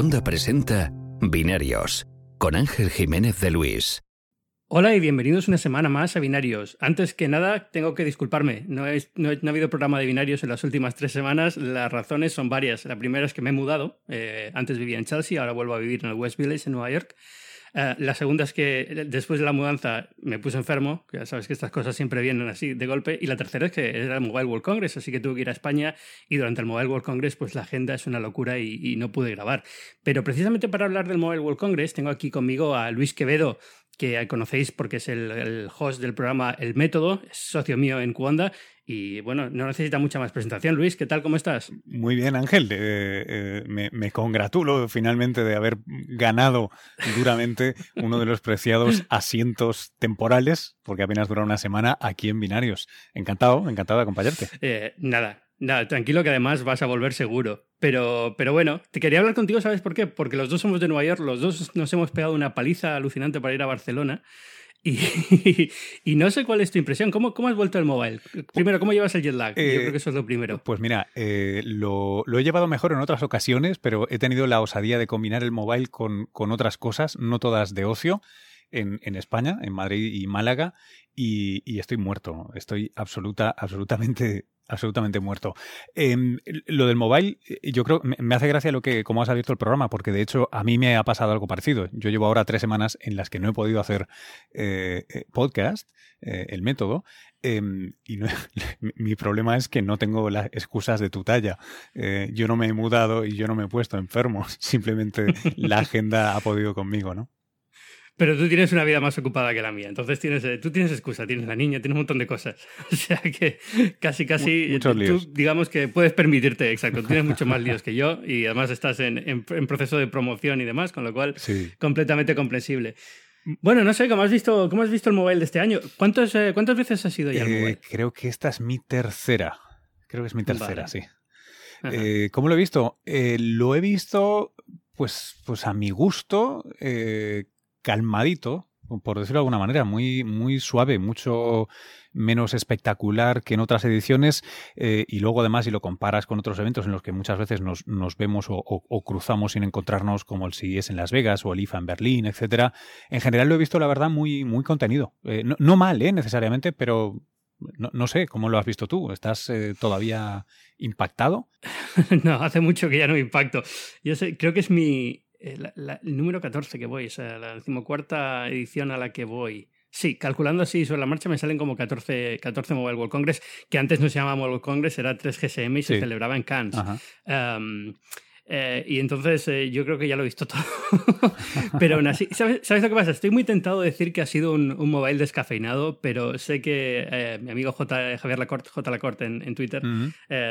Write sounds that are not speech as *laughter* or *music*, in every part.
Cuonda presenta Binarios con Ángel Jiménez de Luis. Hola y bienvenidos una semana más a Binarios. Antes que nada, tengo que disculparme. No, no, ha habido programa de Binarios en las últimas tres semanas. Las razones son varias. La primera es que me he mudado. Eh, antes vivía en Chelsea, ahora vuelvo a vivir en el West Village, en Nueva York. Eh, la segunda es que eh, después de la mudanza me puse enfermo, que ya sabes que estas cosas siempre vienen así de golpe. Y la tercera es que era el Mobile World Congress, así que tuve que ir a España y durante el Mobile World Congress pues la agenda es una locura y, no pude grabar. Pero precisamente para hablar del Mobile World Congress tengo aquí conmigo a Luis Quevedo, que conocéis porque es el, host del programa El Método, es socio mío en Cuonda y bueno, no necesita mucha más presentación. Luis, ¿qué tal? ¿Cómo estás? Muy bien, Ángel. Eh, eh, me, congratulo finalmente de haber ganado duramente uno de los preciados asientos temporales, porque apenas dura una semana aquí en Binarios. Encantado, encantado de acompañarte. Eh, nada, nada, tranquilo que además vas a volver seguro. Pero, pero bueno, te quería hablar contigo, ¿sabes por qué? Porque los dos somos de Nueva York, los dos nos hemos pegado una paliza alucinante para ir a Barcelona. Y, *laughs* y, no sé cuál es tu impresión. ¿Cómo, ¿Cómo has vuelto al mobile? Primero, ¿cómo llevas el jet lag? Yo creo que eso es lo primero. Eh, pues mira, eh, lo, lo, he llevado mejor en otras ocasiones, pero he tenido la osadía de combinar el mobile con, con otras cosas, no todas de ocio, en, en España, en Madrid y Málaga, y, y estoy muerto. Estoy absoluta, absolutamente *laughs* absolutamente muerto. Em, lo del mobile, eh, yo creo, me hace gracia lo que, como has abierto el programa, porque de hecho a mí me ha pasado algo parecido. Yo llevo ahora tres semanas en las que no he podido hacer eh, eh, podcast, el método, em, y *laughs* mi problema es que no tengo las excusas de tu talla. yo no me he mudado y yo no me he puesto enfermo. *laughs* Simplemente la agenda ha podido conmigo, ¿no? Pero tú tienes una vida más ocupada que la mía, entonces tienes, eh, tú tienes excusa, tienes la niña, tienes un montón de cosas. *laughs* O sea que casi, casi, tú, digamos que puedes permitirte, exacto, tienes mucho más líos que yo *laughs* y además estás en, en, proceso de promoción y demás, con lo cual completamente comprensible. Bueno, no sé, ¿cómo has visto, cómo has visto el mobile de este año? ¿Cuántos, eh, ¿Cuántas veces has ido ya el eh, mobile? Creo que esta es mi tercera. Creo que es mi tercera, sí. ¿Cómo lo he visto? lo he visto, pues, pues a mi gusto, calmadito, por decirlo de alguna manera, muy, muy suave, mucho menos espectacular que en otras ediciones eh, y luego además si lo comparas con otros eventos en los que muchas veces nos, nos vemos o, cruzamos sin encontrarnos como el CES en Las Vegas o el IFA en Berlín, etcétera, en general lo he visto la verdad muy, muy contenido. Eh, no, mal, ¿eh? necesariamente, pero no, no, sé, ¿cómo lo has visto tú? ¿Estás eh, todavía impactado? *laughs* no, hace mucho que ya no impacto. Yo sé, creo que es mi, eh, el número 14 que voy, o sea, la decimocuarta edición a la que voy. Sí, calculando así sobre la marcha me salen como 14, 14 Mobile World Congress, que antes no se llamaba Mobile World Congress, era 3GSM y se celebraba en Cannes. Eh, y entonces eh, yo creo que ya lo he visto todo. *laughs* pero aún así, ¿sabes, lo que pasa? Estoy muy tentado de decir que ha sido un, un mobile descafeinado, pero sé que mi amigo J, Javier Lacorte, J. Lacorte en, en Twitter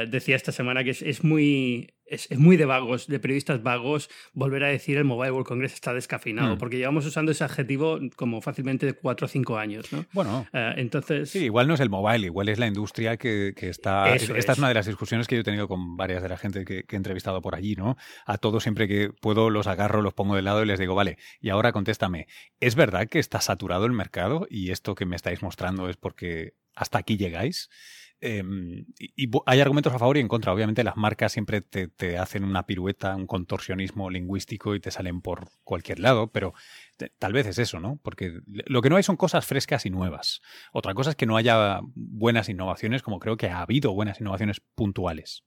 decía esta semana que es, es muy es, muy de vagos, de periodistas vagos, volver a decir el Mobile World Congress está descafeinado, mm. porque llevamos usando ese adjetivo como fácilmente de cuatro o cinco años, ¿no? Bueno, eh, entonces... Sí, igual no es el mobile, igual es la industria que, está... esta es. una de las discusiones que yo he tenido con varias de la gente que, he entrevistado por allí, ¿no? A todos siempre que puedo los agarro, los pongo de lado y les digo, vale, y ahora contéstame, ¿es verdad que está saturado el mercado y esto que me estáis mostrando es porque hasta aquí llegáis? Em, y, hay argumentos a favor y en contra. Obviamente las marcas siempre te, hacen una pirueta, un contorsionismo lingüístico y te salen por cualquier lado, pero tal vez es eso, ¿no? Porque lo que no hay son cosas frescas y nuevas. Otra cosa es que no haya buenas innovaciones, como creo que ha habido buenas innovaciones puntuales.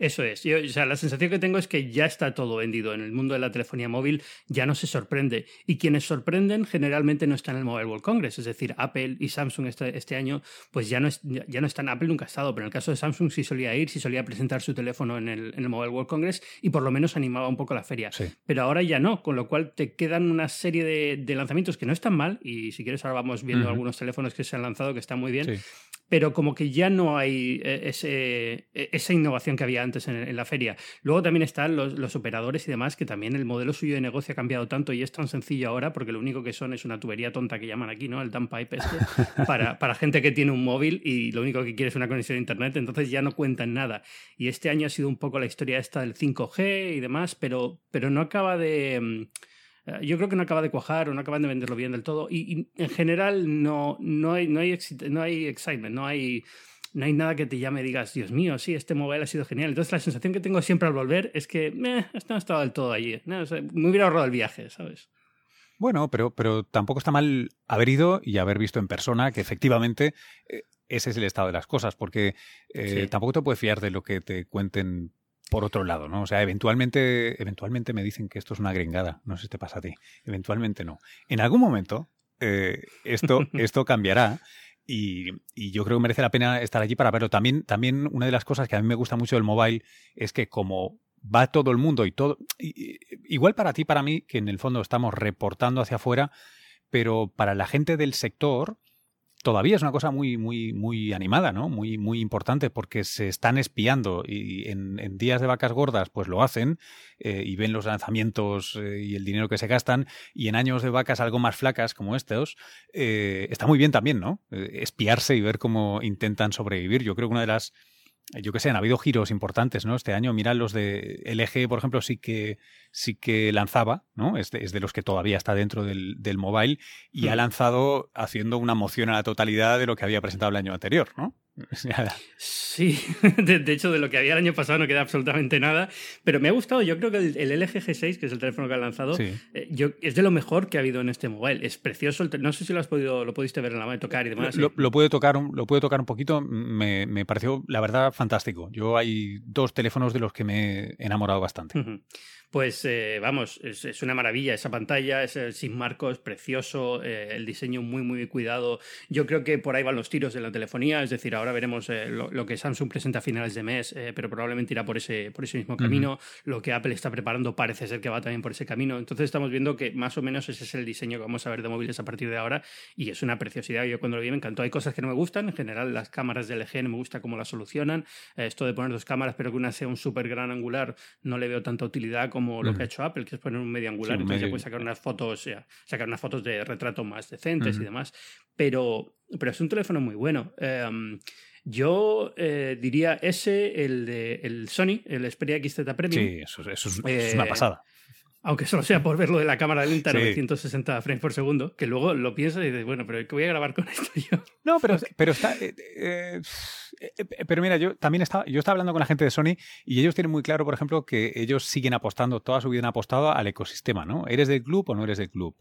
Eso es. Yo, o sea, la sensación que tengo es que ya está todo vendido. En el mundo de la telefonía móvil ya no se sorprende. Y quienes sorprenden generalmente no están en el Mobile World Congress. Es decir, Apple y Samsung este, este año, pues ya no, es, ya no están. Apple nunca ha estado, pero en el caso de Samsung sí solía ir, sí solía presentar su teléfono en el, en el Mobile World Congress y por lo menos animaba un poco la feria. Pero ahora ya no, con lo cual te quedan una serie de, lanzamientos que no están mal. Y si quieres, ahora vamos viendo algunos teléfonos que se han lanzado que están muy bien. Pero como que ya no hay eh, ese, e, esa innovación que había antes en, la feria. Luego también están los, operadores y demás, que también el modelo suyo de negocio ha cambiado tanto y es tan sencillo ahora, porque lo único que son es una tubería tonta que llaman aquí, ¿no? El dump pipe este, *laughs* para, para gente que tiene un móvil y lo único que quiere es una conexión a internet, entonces ya no cuentan nada. Y este año ha sido un poco la historia esta del 5G y demás, pero, pero no acaba de mm, eh, yo creo que no acaba de cuajar o no acaban de venderlo bien del todo y, en general no, no, hay, no, hay, no hay excitement, no hay no hay nada que te llame y digas, Dios mío, sí, este mobile ha sido genial. Entonces la sensación que tengo siempre al volver es que, meh, esto no ha estado del todo allí. me hubiera ahorrado el viaje, ¿sabes? Bueno, pero, pero tampoco está mal haber ido y haber visto en persona que efectivamente eh, ese es el estado de las cosas, porque eh, tampoco te puedes fiar de lo que te cuenten por otro lado, ¿no? O sea, eventualmente, eventualmente me dicen que esto es una gringada, no sé si te pasa a ti, eventualmente no. En algún momento eh, esto, *laughs* esto cambiará y, y, yo creo que merece la pena estar allí para verlo. También, también una de las cosas que a mí me gusta mucho del mobile es que como va todo el mundo y todo. igual para ti, para mí, que en el fondo estamos reportando hacia afuera, pero para la gente del sector todavía es una cosa muy, muy, muy animada, ¿no? Muy, muy importante porque se están espiando y en, días de vacas gordas pues lo hacen eh, y ven los lanzamientos eh, y el dinero que se gastan y en años de vacas algo más flacas como estos eh, está muy bien también, ¿no? espiarse y ver cómo intentan sobrevivir. Yo creo que una de las yo que sé, han habido giros importantes, ¿no? Este año, mira, los de LG, por ejemplo, sí que, sí que lanzaba, ¿no? Es de, es de los que todavía está dentro del, del mobile y ha mm. lanzado haciendo una moción a la totalidad de lo que había presentado el año anterior, ¿no? *laughs* Sí, *laughs* de, hecho de lo que había el año pasado no queda absolutamente nada, pero me ha gustado, yo creo que el, LG G6, que es el teléfono que han lanzado, eh, yo, es de lo mejor que ha habido en este mobile, es precioso, no sé si lo has podido, lo pudiste ver en la mano, tocar y demás. Lo, lo, pude tocar, lo pude tocar un poquito, me, me, pareció la verdad fantástico. Yo hay dos teléfonos de los que me he enamorado bastante pues eh, vamos, es, una maravilla esa pantalla, es sin marcos, precioso, eh, el diseño muy, muy cuidado. Yo creo que por ahí van los tiros de la telefonía, es decir, ahora veremos eh, lo, que Samsung presenta a finales de mes, pero probablemente irá por ese, por ese mismo camino. Lo que Apple está preparando parece ser que va también por ese camino. Entonces estamos viendo que más o menos ese es el diseño que vamos a ver de móviles a partir de ahora y es una preciosidad. Yo cuando lo vi me encantó. Hay cosas que no me gustan, en general las cámaras de LG no me gusta cómo las solucionan. esto de poner dos cámaras, pero que una sea un súper gran angular, no le veo tanta utilidad como como lo que ha hecho Apple, que es poner un medio angular, entonces ya puedes sacar unas fotos, sacar unas fotos de retrato más decentes y demás. Pero, pero es un teléfono muy bueno. Em, yo eh, diría ese, el de el Sony, el Xperia XZ Premium. Sí, eso, es, una eh, pasada aunque solo sea por verlo de la cámara lenta a 960 frames por segundo, que luego lo piensas y dices, bueno, pero ¿qué voy a grabar con *laughs* esto yo? No, pero, pero está. Eh, eh, eh, pero mira, yo también estaba, yo estaba hablando con la gente de Sony y ellos tienen muy claro, por ejemplo, que ellos siguen apostando, toda su vida han apostado al ecosistema, ¿no? ¿Eres del club o no eres del club?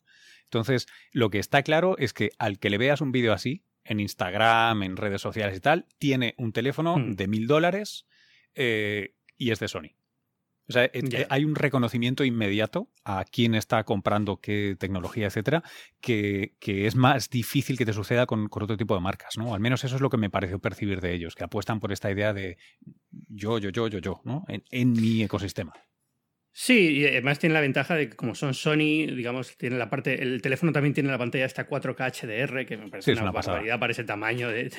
Entonces, lo que está claro es que al que le veas un vídeo así, en Instagram, en redes sociales y tal, tiene un teléfono hmm. de mil dólares y es de Sony. O sea, hay un reconocimiento inmediato a quién está comprando qué tecnología, etcétera, que, que es más difícil que te suceda con, con, otro tipo de marcas, ¿no? Al menos eso es lo que me pareció percibir de ellos, que apuestan por esta idea de yo, yo, yo, yo, yo, ¿no? en mi ecosistema. Sí, y además tiene la ventaja de que como son Sony, digamos, tiene la parte, el teléfono también tiene la pantalla esta 4K HDR, que me parece una, barbaridad para ese tamaño de,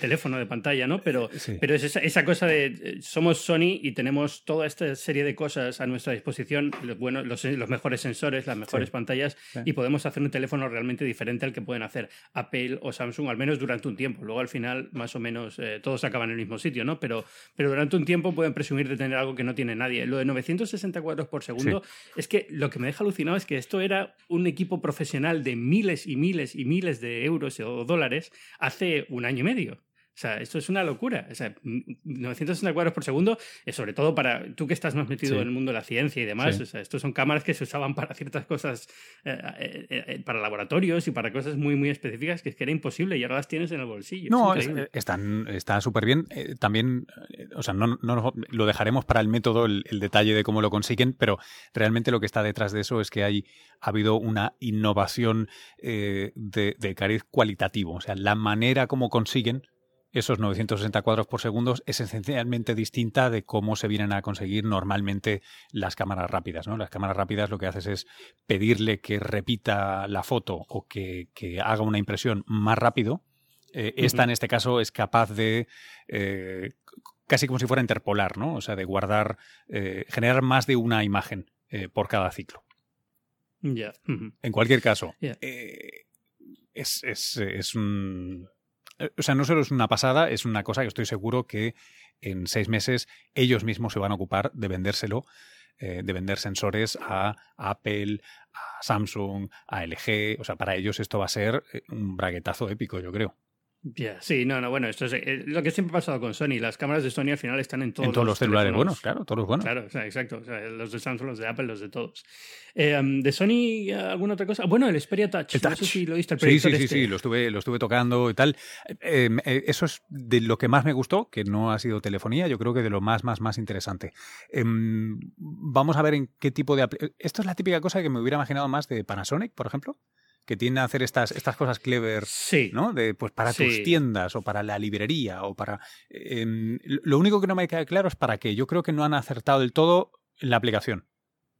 teléfono de pantalla, ¿no? Pero, pero es esa, cosa de eh, somos Sony y tenemos toda esta serie de cosas a nuestra disposición, los, bueno, los, mejores sensores, las mejores pantallas, y podemos hacer un teléfono realmente diferente al que pueden hacer Apple o Samsung, al menos durante un tiempo. Luego al final, más o menos, eh, todos acaban en el mismo sitio, ¿no? Pero, pero durante un tiempo pueden presumir de tener algo que no tiene nadie. Lo de 964 por segundo. Es que lo que me deja alucinado es que esto era un equipo profesional de miles y miles y miles de euros o dólares hace un año y medio. O sea, esto es una locura. O sea, 960 cuadros por segundo, es sobre todo para tú que estás más metido en el mundo de la ciencia y demás. O sea, estos son cámaras que se usaban para ciertas cosas, eh, eh, eh, para laboratorios y para cosas muy, muy específicas que es que era imposible y ahora las tienes en el bolsillo. No, están, está súper bien. también, o sea, no, no, lo dejaremos para el método, el, detalle de cómo lo consiguen, pero realmente lo que está detrás de eso es que hay, ha habido una innovación de, de cariz cualitativo. O sea, la manera como consiguen esos 960 cuadros por segundo es esencialmente distinta de cómo se vienen a conseguir normalmente las cámaras rápidas. ¿no? Las cámaras rápidas lo que haces es pedirle que repita la foto o que, haga una impresión más rápido. Eh, esta, en este caso, es capaz de eh, casi como si fuera interpolar, ¿no? O sea, de guardar, eh, generar más de una imagen por cada ciclo. En cualquier caso, es, es, un eh, o sea, no solo es una pasada, es una cosa que estoy seguro que en seis meses ellos mismos se van a ocupar de vendérselo, eh, de vender sensores a Apple, a Samsung, a LG. O sea, para ellos esto va a ser eh, un braguetazo épico, yo creo. Ya, sí, no, no, bueno, esto es eh, lo que siempre ha pasado con Sony. Las cámaras de Sony al final están en todos, en todos los, celulares buenos, claro, todos los buenos. Claro, o sea, exacto. O sea, los de Samsung, los de Apple, los de todos. Eh, um, ¿De Sony alguna otra cosa? Bueno, el Xperia Touch. El No sé si lo viste, el Sí, sí, sí, este. sí, lo estuve, lo estuve tocando y tal. Eh, eh, eso es de lo que más me gustó, que no ha sido telefonía, yo creo que de lo más, más, más interesante. Em, vamos a ver en qué tipo de... Esto es la típica cosa que me hubiera imaginado más de Panasonic, por ejemplo, que tiende a hacer estas, estas cosas clever Sí. ¿no? De, pues para tus tiendas o para la librería o para... em, lo único que no me queda claro es para qué. Yo creo que no han acertado del todo en la aplicación.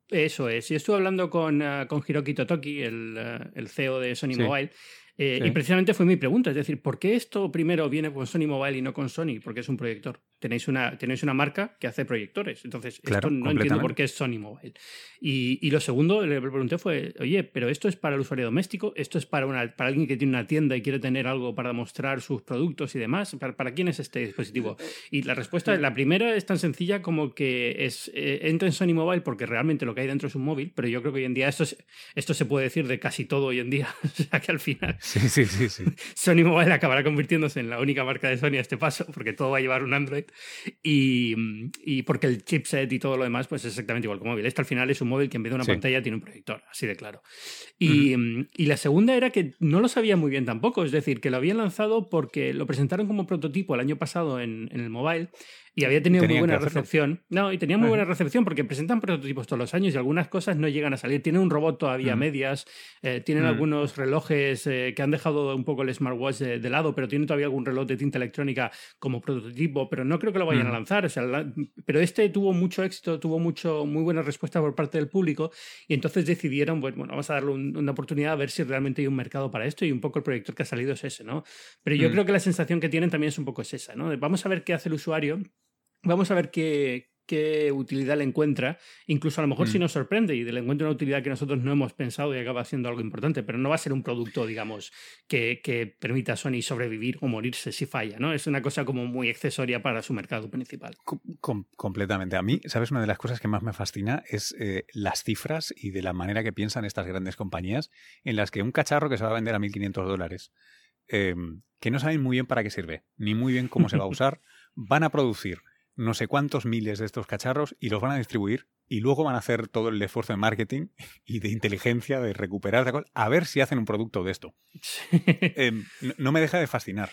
Eso es. Yo estuve hablando con, ah, con Hiroki Totoki, el, ah, el CEO de Sony Sí. Mobile, eh, Sí. y precisamente fue mi pregunta. Es decir, ¿por qué esto primero viene con Sony Mobile y no con Sony? Porque es un proyector. Tenéis una, tenéis una marca que hace proyectores. Entonces, Claro, esto no entiendo por qué es Sony Mobile. Y, y lo segundo, le pregunté fue, oye, pero esto es para el usuario doméstico, esto es para, una, para alguien que tiene una tienda y quiere tener algo para mostrar sus productos y demás. ¿Para, para quién es este dispositivo? Y la respuesta, la primera es tan sencilla como que es eh, entra en Sony Mobile porque realmente lo que hay dentro es un móvil, pero yo creo que hoy en día esto, es- esto se puede decir de casi todo hoy en día. *laughs* o sea que al final Sí, sí, sí, sí. *laughs* Sony Mobile acabará convirtiéndose en la única marca de Sony a este paso, porque todo va a llevar un Android y, y porque el chipset y todo lo demás pues es exactamente igual que un móvil. Este al final es un móvil que en vez de una Sí. pantalla tiene un proyector, así de claro. Y, mm, y la segunda era que no lo sabía muy bien tampoco, es decir, que lo habían lanzado porque lo presentaron como prototipo el año pasado en, en el mobile y había tenido muy buena recepción. No, y tenía muy Ajá. buena recepción porque presentan prototipos todos los años y algunas cosas no llegan a salir. Tienen un robot todavía a Ujú. medias, eh, tienen Ujú. algunos relojes eh, que han dejado un poco el smartwatch de, de lado, pero tienen todavía algún reloj de tinta electrónica como prototipo, pero no creo que lo vayan a Ujú. lanzar. O sea, la- pero este tuvo mucho éxito, tuvo mucho, muy buena respuesta por parte del público y entonces decidieron, pues, bueno, vamos a darle un- una oportunidad a ver si realmente hay un mercado para esto y un poco el proyector que ha salido es ese, ¿no? Pero yo Mm. creo que la sensación que tienen también es un poco es esa, ¿no? De vamos a ver qué hace el usuario, vamos a ver qué, qué utilidad le encuentra, incluso a lo mejor Mm. si nos sorprende y le encuentra una utilidad que nosotros no hemos pensado y acaba siendo algo importante, pero no va a ser un producto, digamos, que, que permita a Sony sobrevivir o morirse si falla, ¿no? Es una cosa como muy accesoria para su mercado principal. Com- com- completamente. A mí, ¿sabes? Una de las cosas que más me fascina es eh, las cifras y de la manera que piensan estas grandes compañías en las que un cacharro que se va a vender a 1.500 dólares, eh, que no saben muy bien para qué sirve, ni muy bien cómo se va a *laughs* usar, van a producir no sé cuántos miles de estos cacharros y los van a distribuir y luego van a hacer todo el esfuerzo de marketing *laughs* y de inteligencia, de recuperar, de a ver si hacen un producto de esto. Eh, no, no me deja de fascinar.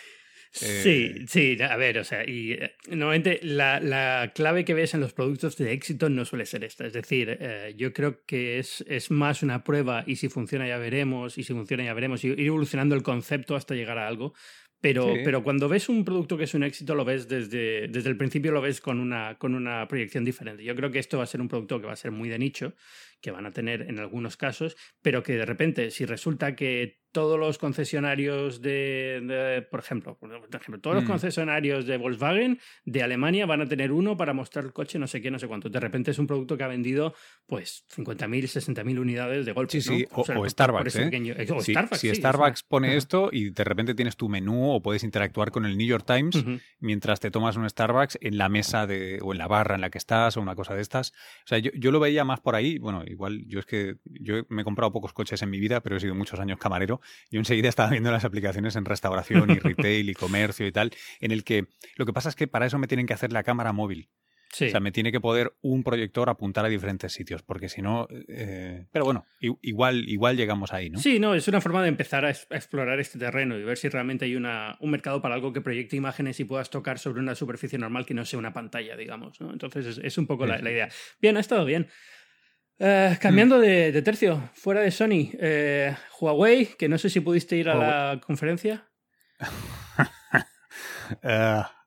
Sí, Eh, sí, a ver, o sea, y eh, normalmente la, la clave que ves en los productos de éxito no suele ser esta. Es decir, eh, yo creo que es, es más una prueba y si funciona ya veremos, y si funciona ya veremos, y ir evolucionando el concepto hasta llegar a algo. Pero, Sí. pero cuando ves un producto que es un éxito, lo ves desde, desde el principio, lo ves con una, con una proyección diferente. Yo creo que esto va a ser un producto que va a ser muy de nicho, que van a tener en algunos casos, pero que de repente, si resulta que todos los concesionarios de, de- por ejemplo, por ejemplo, todos los Mm. concesionarios de Volkswagen de Alemania van a tener uno para mostrar el coche, no sé qué, no sé cuánto. De repente es un producto que ha vendido pues 50.000, 60.000 unidades de golpe. Sí, ¿no? sí, o- sea, o Starbucks, ¿eh? pequeño- o Si, Starbucks, si sí, es Starbucks una- pone esto y de repente tienes tu menú o puedes interactuar con el New York Times mientras te tomas un Starbucks en la mesa de, o en la barra en la que estás o una cosa de estas. O sea, yo, yo lo veía más por ahí. Bueno, igual yo es que yo me he comprado pocos coches en mi vida, pero he sido muchos años camarero. Yo enseguida estaba viendo las aplicaciones en restauración y retail y comercio y tal, en el que lo que pasa es que para eso me tienen que hacer la cámara móvil. Sí. O sea, me tiene que poder un proyector apuntar a diferentes sitios, porque si no... eh, Pero bueno, igual, igual llegamos ahí, ¿no? Sí, no, es una forma de empezar a, es- a explorar este terreno y ver si realmente hay una, un mercado para algo que proyecte imágenes y puedas tocar sobre una superficie normal que no sea una pantalla, digamos. ¿no? Entonces es, es un poco la idea. Bien, ha estado bien. Eh, cambiando de, de tercio, fuera de Sony, eh, Huawei, que no sé si pudiste ir a la conferencia. *laughs*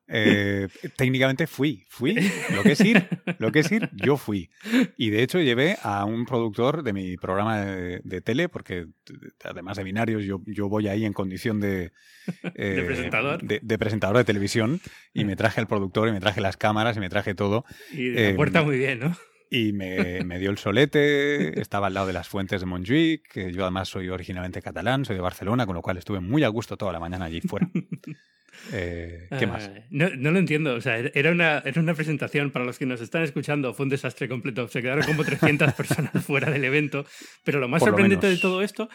Eh, técnicamente fui, fui. Lo que es ir, lo que es ir, yo fui. Y de hecho llevé a un productor de mi programa de, de tele, porque además de binarios, yo, yo voy ahí en condición de, *laughs* eh, De presentador. De, de presentador de televisión. Y me traje al productor, y me traje las cámaras, y me traje todo. Y de la puerta muy bien, ¿no? Y me, me dio el solete, estaba al lado de las fuentes de Montjuic, que yo además soy originalmente catalán, soy de Barcelona, con lo cual estuve muy a gusto toda la mañana allí fuera. *laughs* Eh, ¿Qué más? No, no lo entiendo. O sea, era una, era una presentación para los que nos están escuchando. Fue un desastre completo. Se quedaron como 300 *laughs* personas fuera del evento. Pero lo más Por sorprendente de todo esto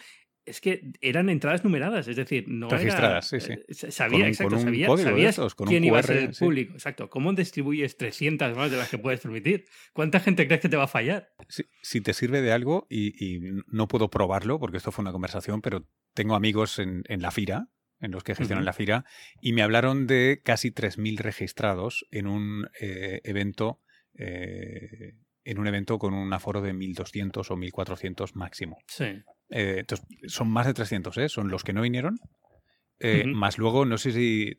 es que eran entradas numeradas, es decir, no Registradas, era, sí, sí. Sabía, exacto, sabía, sabías quién iba a ser el público. Exacto. ¿Cómo distribuyes 300 más de las que puedes transmitir? ¿Cuánta gente crees que te va a fallar? si te sirve de algo, y, no puedo probarlo porque esto fue una conversación, pero tengo amigos en, la FIRA, en los que gestionan la FIRA, y me hablaron de casi 3.000 registrados en un eh, evento eh, en un evento con un aforo de 1.200 o 1.400 máximo. Sí. Eh, entonces, son más de 300, ¿eh? Son los que no vinieron eh, más luego, no sé si.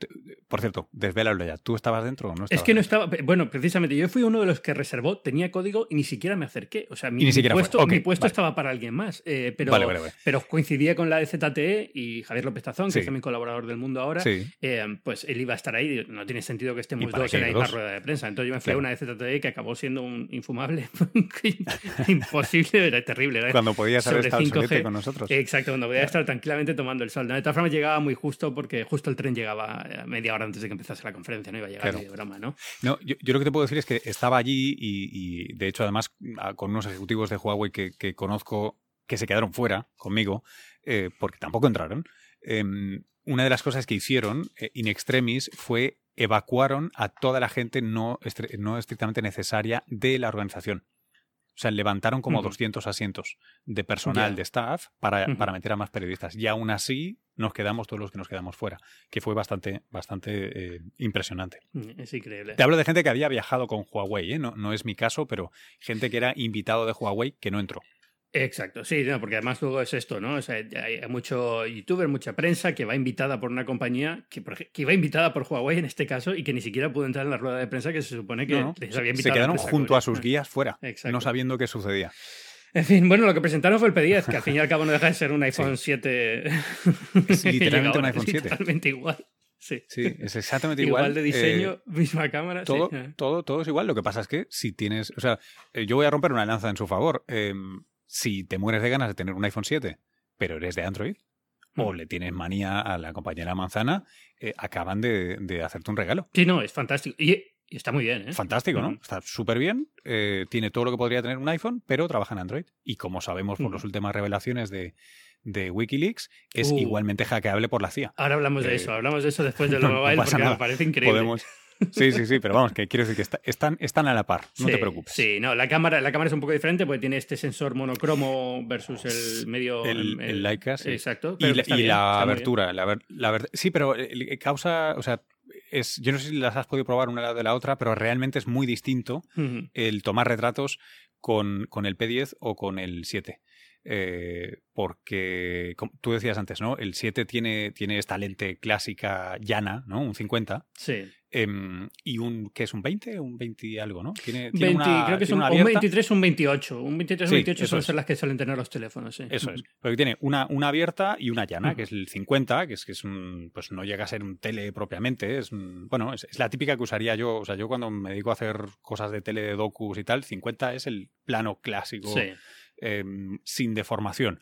Por cierto, desvélalo ya. ¿Tú estabas dentro o no Es que no estaba. Bueno, precisamente, yo fui uno de los que reservó, tenía código y ni siquiera me acerqué. O sea, mi, puesto, mi puesto estaba para alguien más. Eh, pero, pero coincidía con la de ZTE y Javier López Tazón, que es mi colaborador del mundo ahora. Eh, pues él iba a estar ahí. No tiene sentido que estemos dos en la misma rueda de prensa. Entonces yo me fui a una de ZTE que acabó siendo un infumable. *laughs* Imposible, era terrible. cuando podías haber estado con nosotros. Exacto, cuando podía estar tranquilamente tomando el sol. de todas formas, llegaba muy justo porque justo el tren llegaba eh, media hora antes de que empezase la conferencia, no iba a llegar ni de broma, ¿no? No, yo, lo que te puedo decir es que estaba allí y, de hecho además con unos ejecutivos de Huawei que, conozco que se quedaron fuera conmigo eh, porque tampoco entraron. Em, una de las cosas que hicieron eh, in extremis fue evacuaron a toda la gente no, no estrictamente necesaria de la organización. O sea, levantaron como 200 asientos de personal, de staff, para, para, meter a más periodistas. Y aún así nos quedamos todos los que nos quedamos fuera, que fue bastante, bastante eh, impresionante. Mm, es increíble. Te hablo de gente que había viajado con Huawei, ¿eh? no, no es mi caso, pero gente que era invitado de Huawei que no entró. Exacto, sí, porque además luego es esto, ¿no? O sea, hay mucho youtuber, mucha prensa que va invitada por una compañía, que, que iba invitada por Huawei en este caso, y que ni siquiera pudo entrar en la rueda de prensa que se supone que les había invitado. Se quedaron junto a sus guías fuera, no sabiendo qué sucedía. En fin, bueno, lo que presentaron fue el P10, que al fin y al cabo no deja de ser un *laughs* iPhone 7. Es *laughs* literalmente un iPhone 7. Totalmente igual. Sí. sí, es exactamente igual. Igual de diseño, eh, misma cámara. Todo, todo, todo es igual. Lo que pasa es que si tienes. O sea, eh, yo voy a romper una lanza en su favor. Eh, si te mueres de ganas de tener un iPhone 7, pero eres de Android, o mm. le tienes manía a la compañera manzana, eh, acaban de, hacerte un regalo. Sí, no, es fantástico. Y, está muy bien, ¿eh? Fantástico, ¿no? Está súper bien. Eh, tiene todo lo que podría tener un iPhone, pero trabaja en Android. Y como sabemos por las últimas revelaciones de, Wikileaks, es uh. igualmente hackeable por la CIA. Ahora hablamos de eso, hablamos de eso después de *laughs* lo mobile, porque me parece increíble. Podemos, Sí, sí, sí, pero vamos, que quiero decir que están, están a la par, no te preocupes. Sí, no, la cámara, la cámara es un poco diferente porque tiene este sensor monocromo versus el medio. El, el, Leica, sí. Exacto. Y, la, abertura. La, sí, pero causa, o sea, es, yo no sé si las has podido probar una de la otra, pero realmente es muy distinto el tomar retratos con, con el P10 o con el 7. Eh, porque tú decías antes, ¿no? El 7 tiene, tiene esta lente clásica llana, ¿no? Un 50. Sí. Em, y un, ¿qué es? ¿Un 20? Un 20 y algo, ¿no? Tiene, creo que es un, 23 un 28. Un 23 un 28 son, son las que suelen tener los teléfonos, sí. Eso es. Porque tiene una, una abierta y una llana, que es el 50, que es que es un, pues no llega a ser un tele propiamente, es bueno, es, la típica que usaría yo, o sea, yo cuando me dedico a hacer cosas de tele de docus y tal, 50 es el plano clásico. Sí Em, sin deformación.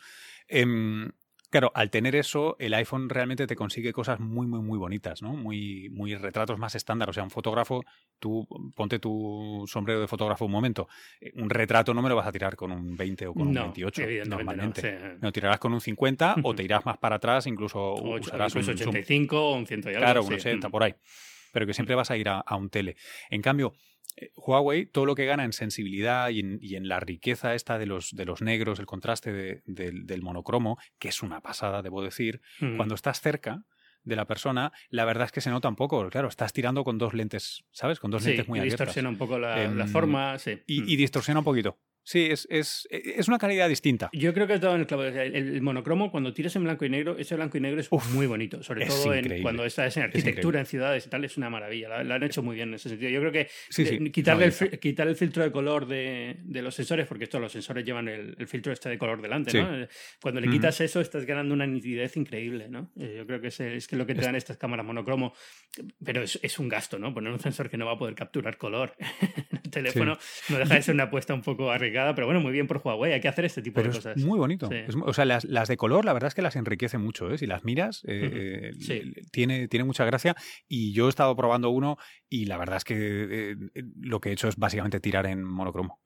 Em, claro, al tener eso, el iPhone realmente te consigue cosas muy, muy, muy bonitas, ¿no? Muy, muy retratos más estándar. O sea, un fotógrafo, tú ponte tu sombrero de fotógrafo un momento. Eh, un retrato no me lo vas a tirar con un 20 o con un 28, normalmente. No, tirarás con un 50 o te irás más para atrás, incluso usarás un 85 o un 100 y algo. Claro, un 80 por ahí. Pero que siempre vas a ir a, a un tele. En cambio, Huawei, todo lo que gana en sensibilidad y en, la riqueza esta de los, de los negros, el contraste del monocromo, que es una pasada, debo decir, cuando estás cerca de la persona, la verdad es que se nota un poco. Claro, estás tirando con dos lentes, ¿sabes? Con dos lentes muy y abiertas. distorsiona un poco la, la em, forma, sí. y, distorsiona un poquito. Sí, es, es, es, una calidad distinta. Yo creo que todo en el clavo. El, monocromo, cuando tiras en blanco y negro, ese blanco y negro es muy bonito. Sobre todo cuando estás en arquitectura, en ciudades y tal, es una maravilla. Lo, han hecho muy bien en ese sentido. Yo creo que quitarle el, quitar el filtro de color de, de, los sensores, porque esto los sensores llevan el, filtro este de color delante, ¿no? Cuando le quitas eso, estás ganando una nitidez increíble, ¿no? Eh, yo creo que es, es que lo que te dan estas cámaras monocromo, pero es, es, un gasto, ¿no? Poner un sensor que no va a poder capturar color *laughs* en el teléfono no deja de ser una apuesta un poco arriesgada pero bueno, muy bien por Huawei, hay que hacer este tipo de cosas. muy bonito. o sea, las, las, de color, la verdad es que las enriquece mucho, ¿eh? Si las miras, eh, eh, tiene, tiene mucha gracia. Y yo he estado probando uno y la verdad es que lo que he hecho es básicamente tirar en monocromo.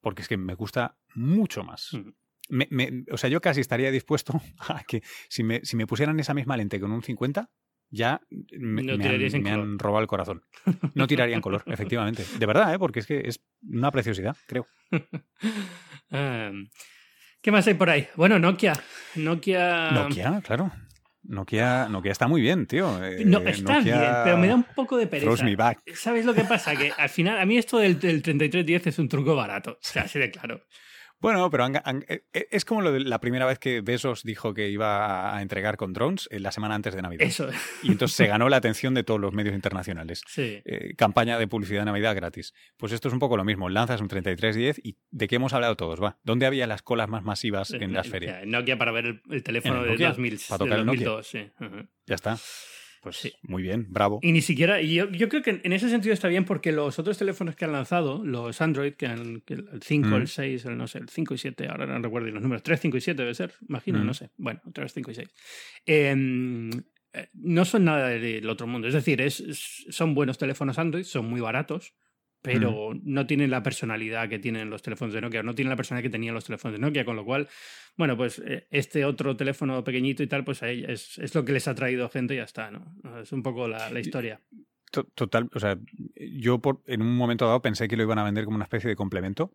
Porque es que me gusta mucho más. o sea, yo casi estaría dispuesto *laughs* a que si me, si me pusieran esa misma lente con un 50, ya me, han, robado el corazón. No tiraría en color, *laughs* efectivamente. De verdad, ¿eh? porque es que es una preciosidad, creo. *laughs* Em, ¿Qué más hay por ahí? Bueno, Nokia. Nokia. Nokia, claro. Nokia, Nokia está muy bien, tío. Eh, no, está bien, pero me da un poco de pereza. ¿Sabes lo que pasa? Que al final, a mí esto del, del 3310 es un truco barato. O sea, así de claro. Bueno, pero eh, eh, es como lo de la primera vez que Besos dijo que iba a entregar con drones la semana antes de Navidad. Eso. Y entonces se ganó la atención de todos los medios internacionales. Sí. campaña de publicidad de Navidad gratis. Pues esto es un poco lo mismo. Lanzas un 3310 y ¿de qué hemos hablado todos? Va. ¿Dónde había las colas más masivas en las ferias? Nokia para ver el, teléfono de, 2000, para tocar el Nokia. Sí. Ya está. Pues sí. Muy bien, bravo. Y ni siquiera, y yo, yo, creo que en ese sentido está bien porque los otros teléfonos que han lanzado, los Android, que, el 5, el 6, mm. el no sé, el 5 y 7, ahora no recuerdo los números, 3, 5 y 7 debe ser, imagino, mm. no sé. Bueno, 3, 5 y 6. Em, eh, no son nada del otro mundo. Es decir, es, son buenos teléfonos Android, son muy baratos, pero no tienen la personalidad que tienen los teléfonos de Nokia, no tienen la personalidad que tenían los teléfonos de Nokia, con lo cual, bueno, pues eh, este otro teléfono pequeñito y tal, pues es, es lo que les ha traído gente y ya está, ¿no? Es un poco la, la historia. Total, o sea, yo por, en un momento dado pensé que lo iban a vender como una especie de complemento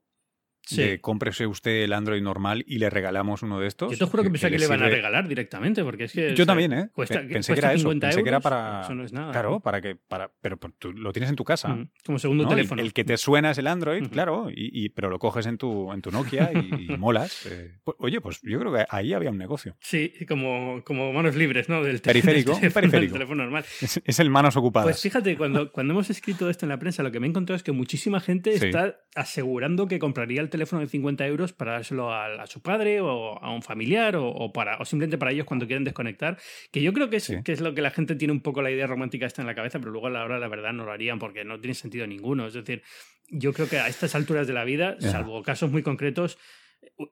Sí. cómprese usted el Android normal y le regalamos uno de estos. Yo te juro que, pensé que, le iban a regalar directamente, porque es que. Yo también, ¿eh? pensé que era eso. Pensé que era para. Eso no es nada. Claro, para que. Para, pero tú lo tienes en tu casa. Mm, como segundo teléfono. El, que te suena es el Android, claro, y, pero lo coges en tu, en tu Nokia y, *laughs* molas. Eh, pues, oye, pues yo creo que ahí había un negocio. Sí, como, como manos libres, ¿no? Del periférico. Del periférico. teléfono normal. Es, el manos ocupadas. Pues fíjate, cuando, cuando hemos escrito esto en la prensa, lo que me he encontrado es que muchísima gente está asegurando que compraría el teléfono de 50 euros para dárselo a, su padre o a un familiar o, para, o simplemente para ellos cuando quieren desconectar, que yo creo que es, que es lo que la gente tiene un poco la idea romántica esta en la cabeza, pero luego a la hora la verdad no lo harían porque no tiene sentido ninguno. Es decir, yo creo que a estas alturas de la vida, salvo casos muy concretos,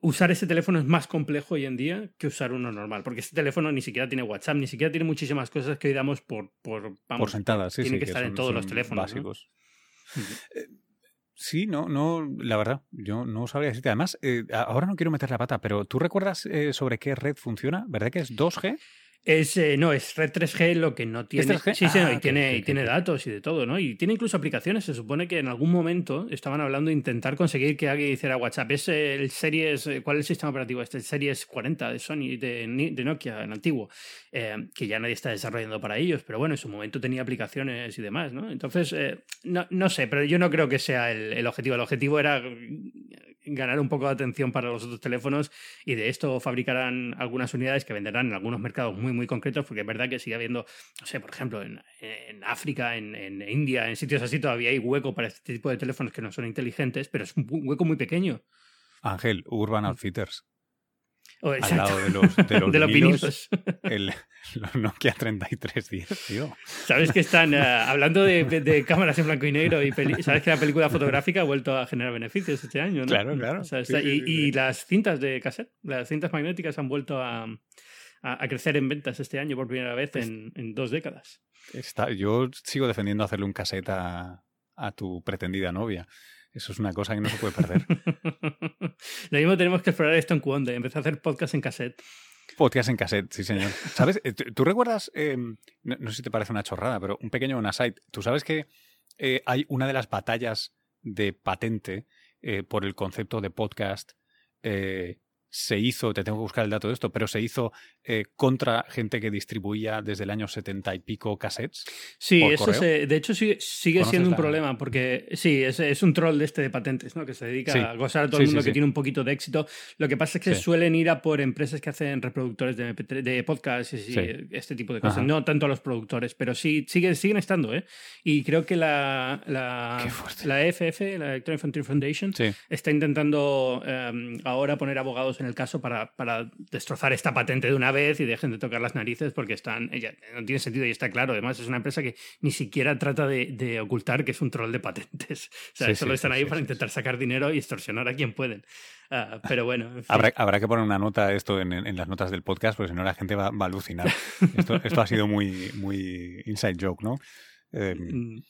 usar ese teléfono es más complejo hoy en día que usar uno normal, porque este teléfono ni siquiera tiene WhatsApp, ni siquiera tiene muchísimas cosas que hoy damos por, por, por sentadas. Sí, tiene que, estar en todos los teléfonos. Básicos. Sí, no, no, la verdad, yo no sabría decirte. Además, eh, ahora no quiero meter la pata, pero ¿tú recuerdas eh, sobre qué red funciona? ¿Verdad que es 2G? Es, eh, no, es Red 3G lo que no tiene. Sí, sí, ah, y, tiene, y tiene datos y de todo, ¿no? Y tiene incluso aplicaciones. Se supone que en algún momento estaban hablando de intentar conseguir que alguien hiciera WhatsApp. Es el Series. Eh, ¿Cuál es el sistema operativo? Este el Series 40 de Sony, de, de Nokia, el antiguo, eh, que ya nadie está desarrollando para ellos, pero bueno, en su momento tenía aplicaciones y demás, ¿no? Entonces, no, no, sé, pero yo no creo que sea el, el objetivo. El objetivo era ganar un poco de atención para los otros teléfonos y de esto fabricarán algunas unidades que venderán en algunos mercados muy, muy concretos, porque es verdad que sigue habiendo, no sé, por ejemplo, en, en África, en, en, India, en sitios así todavía hay hueco para este tipo de teléfonos que no son inteligentes, pero es un hueco muy pequeño. Ángel, Urban Outfitters. Oh, al lado de los, de los, de los *laughs* el, Nokia 3310, tío. Sabes que están eh, hablando de, de, cámaras en blanco y negro y sabes que la película fotográfica ha vuelto a generar beneficios este año, ¿no? Claro, claro. y, y, las cintas de cassette, las cintas magnéticas han vuelto a, a, crecer en ventas este año por primera vez en, en dos décadas. Está, yo sigo defendiendo hacerle un cassette a, a tu pretendida novia. Eso es una cosa que no se puede perder. *laughs* Lo mismo tenemos que explorar esto en Cuonde, empezar a hacer podcast en cassette. Podcast en cassette, sí, señor. ¿Sabes? Eh, ¿Tú recuerdas, em, no, sé si te parece una chorrada, pero un pequeño aside. ¿Tú sabes que eh, hay una de las batallas de patente eh, por el concepto de podcast se hizo, te tengo que buscar el dato de esto, pero se hizo eh, contra gente que distribuía desde el año 70 y pico cassettes. Sí, eso de hecho sigue, sigue siendo un problema, porque sí, es, es, un troll de este de patentes, ¿no? que se dedica a gozar a todo el mundo que tiene un poquito de éxito. Lo que pasa es que suelen ir a por empresas que hacen reproductores de, de podcasts y este tipo de cosas, no tanto a los productores, pero sí siguen, siguen estando. ¿eh? Y creo que la, la, la EFF, la Electronic Frontier Foundation, está intentando em, ahora poner abogados en el caso para, para, destrozar esta patente de una vez y dejen de tocar las narices porque están, ella, no tiene sentido y está claro. Además, es una empresa que ni siquiera trata de, de ocultar que es un troll de patentes. *laughs* O sea, solo están ahí para intentar sacar dinero y extorsionar a quien pueden. Ah, pero bueno. Habrá, habrá, que poner una nota esto en, en, las notas del podcast, porque si no la gente va, va a alucinar. *laughs* esto, esto, ha sido muy, muy inside joke, ¿no? Em,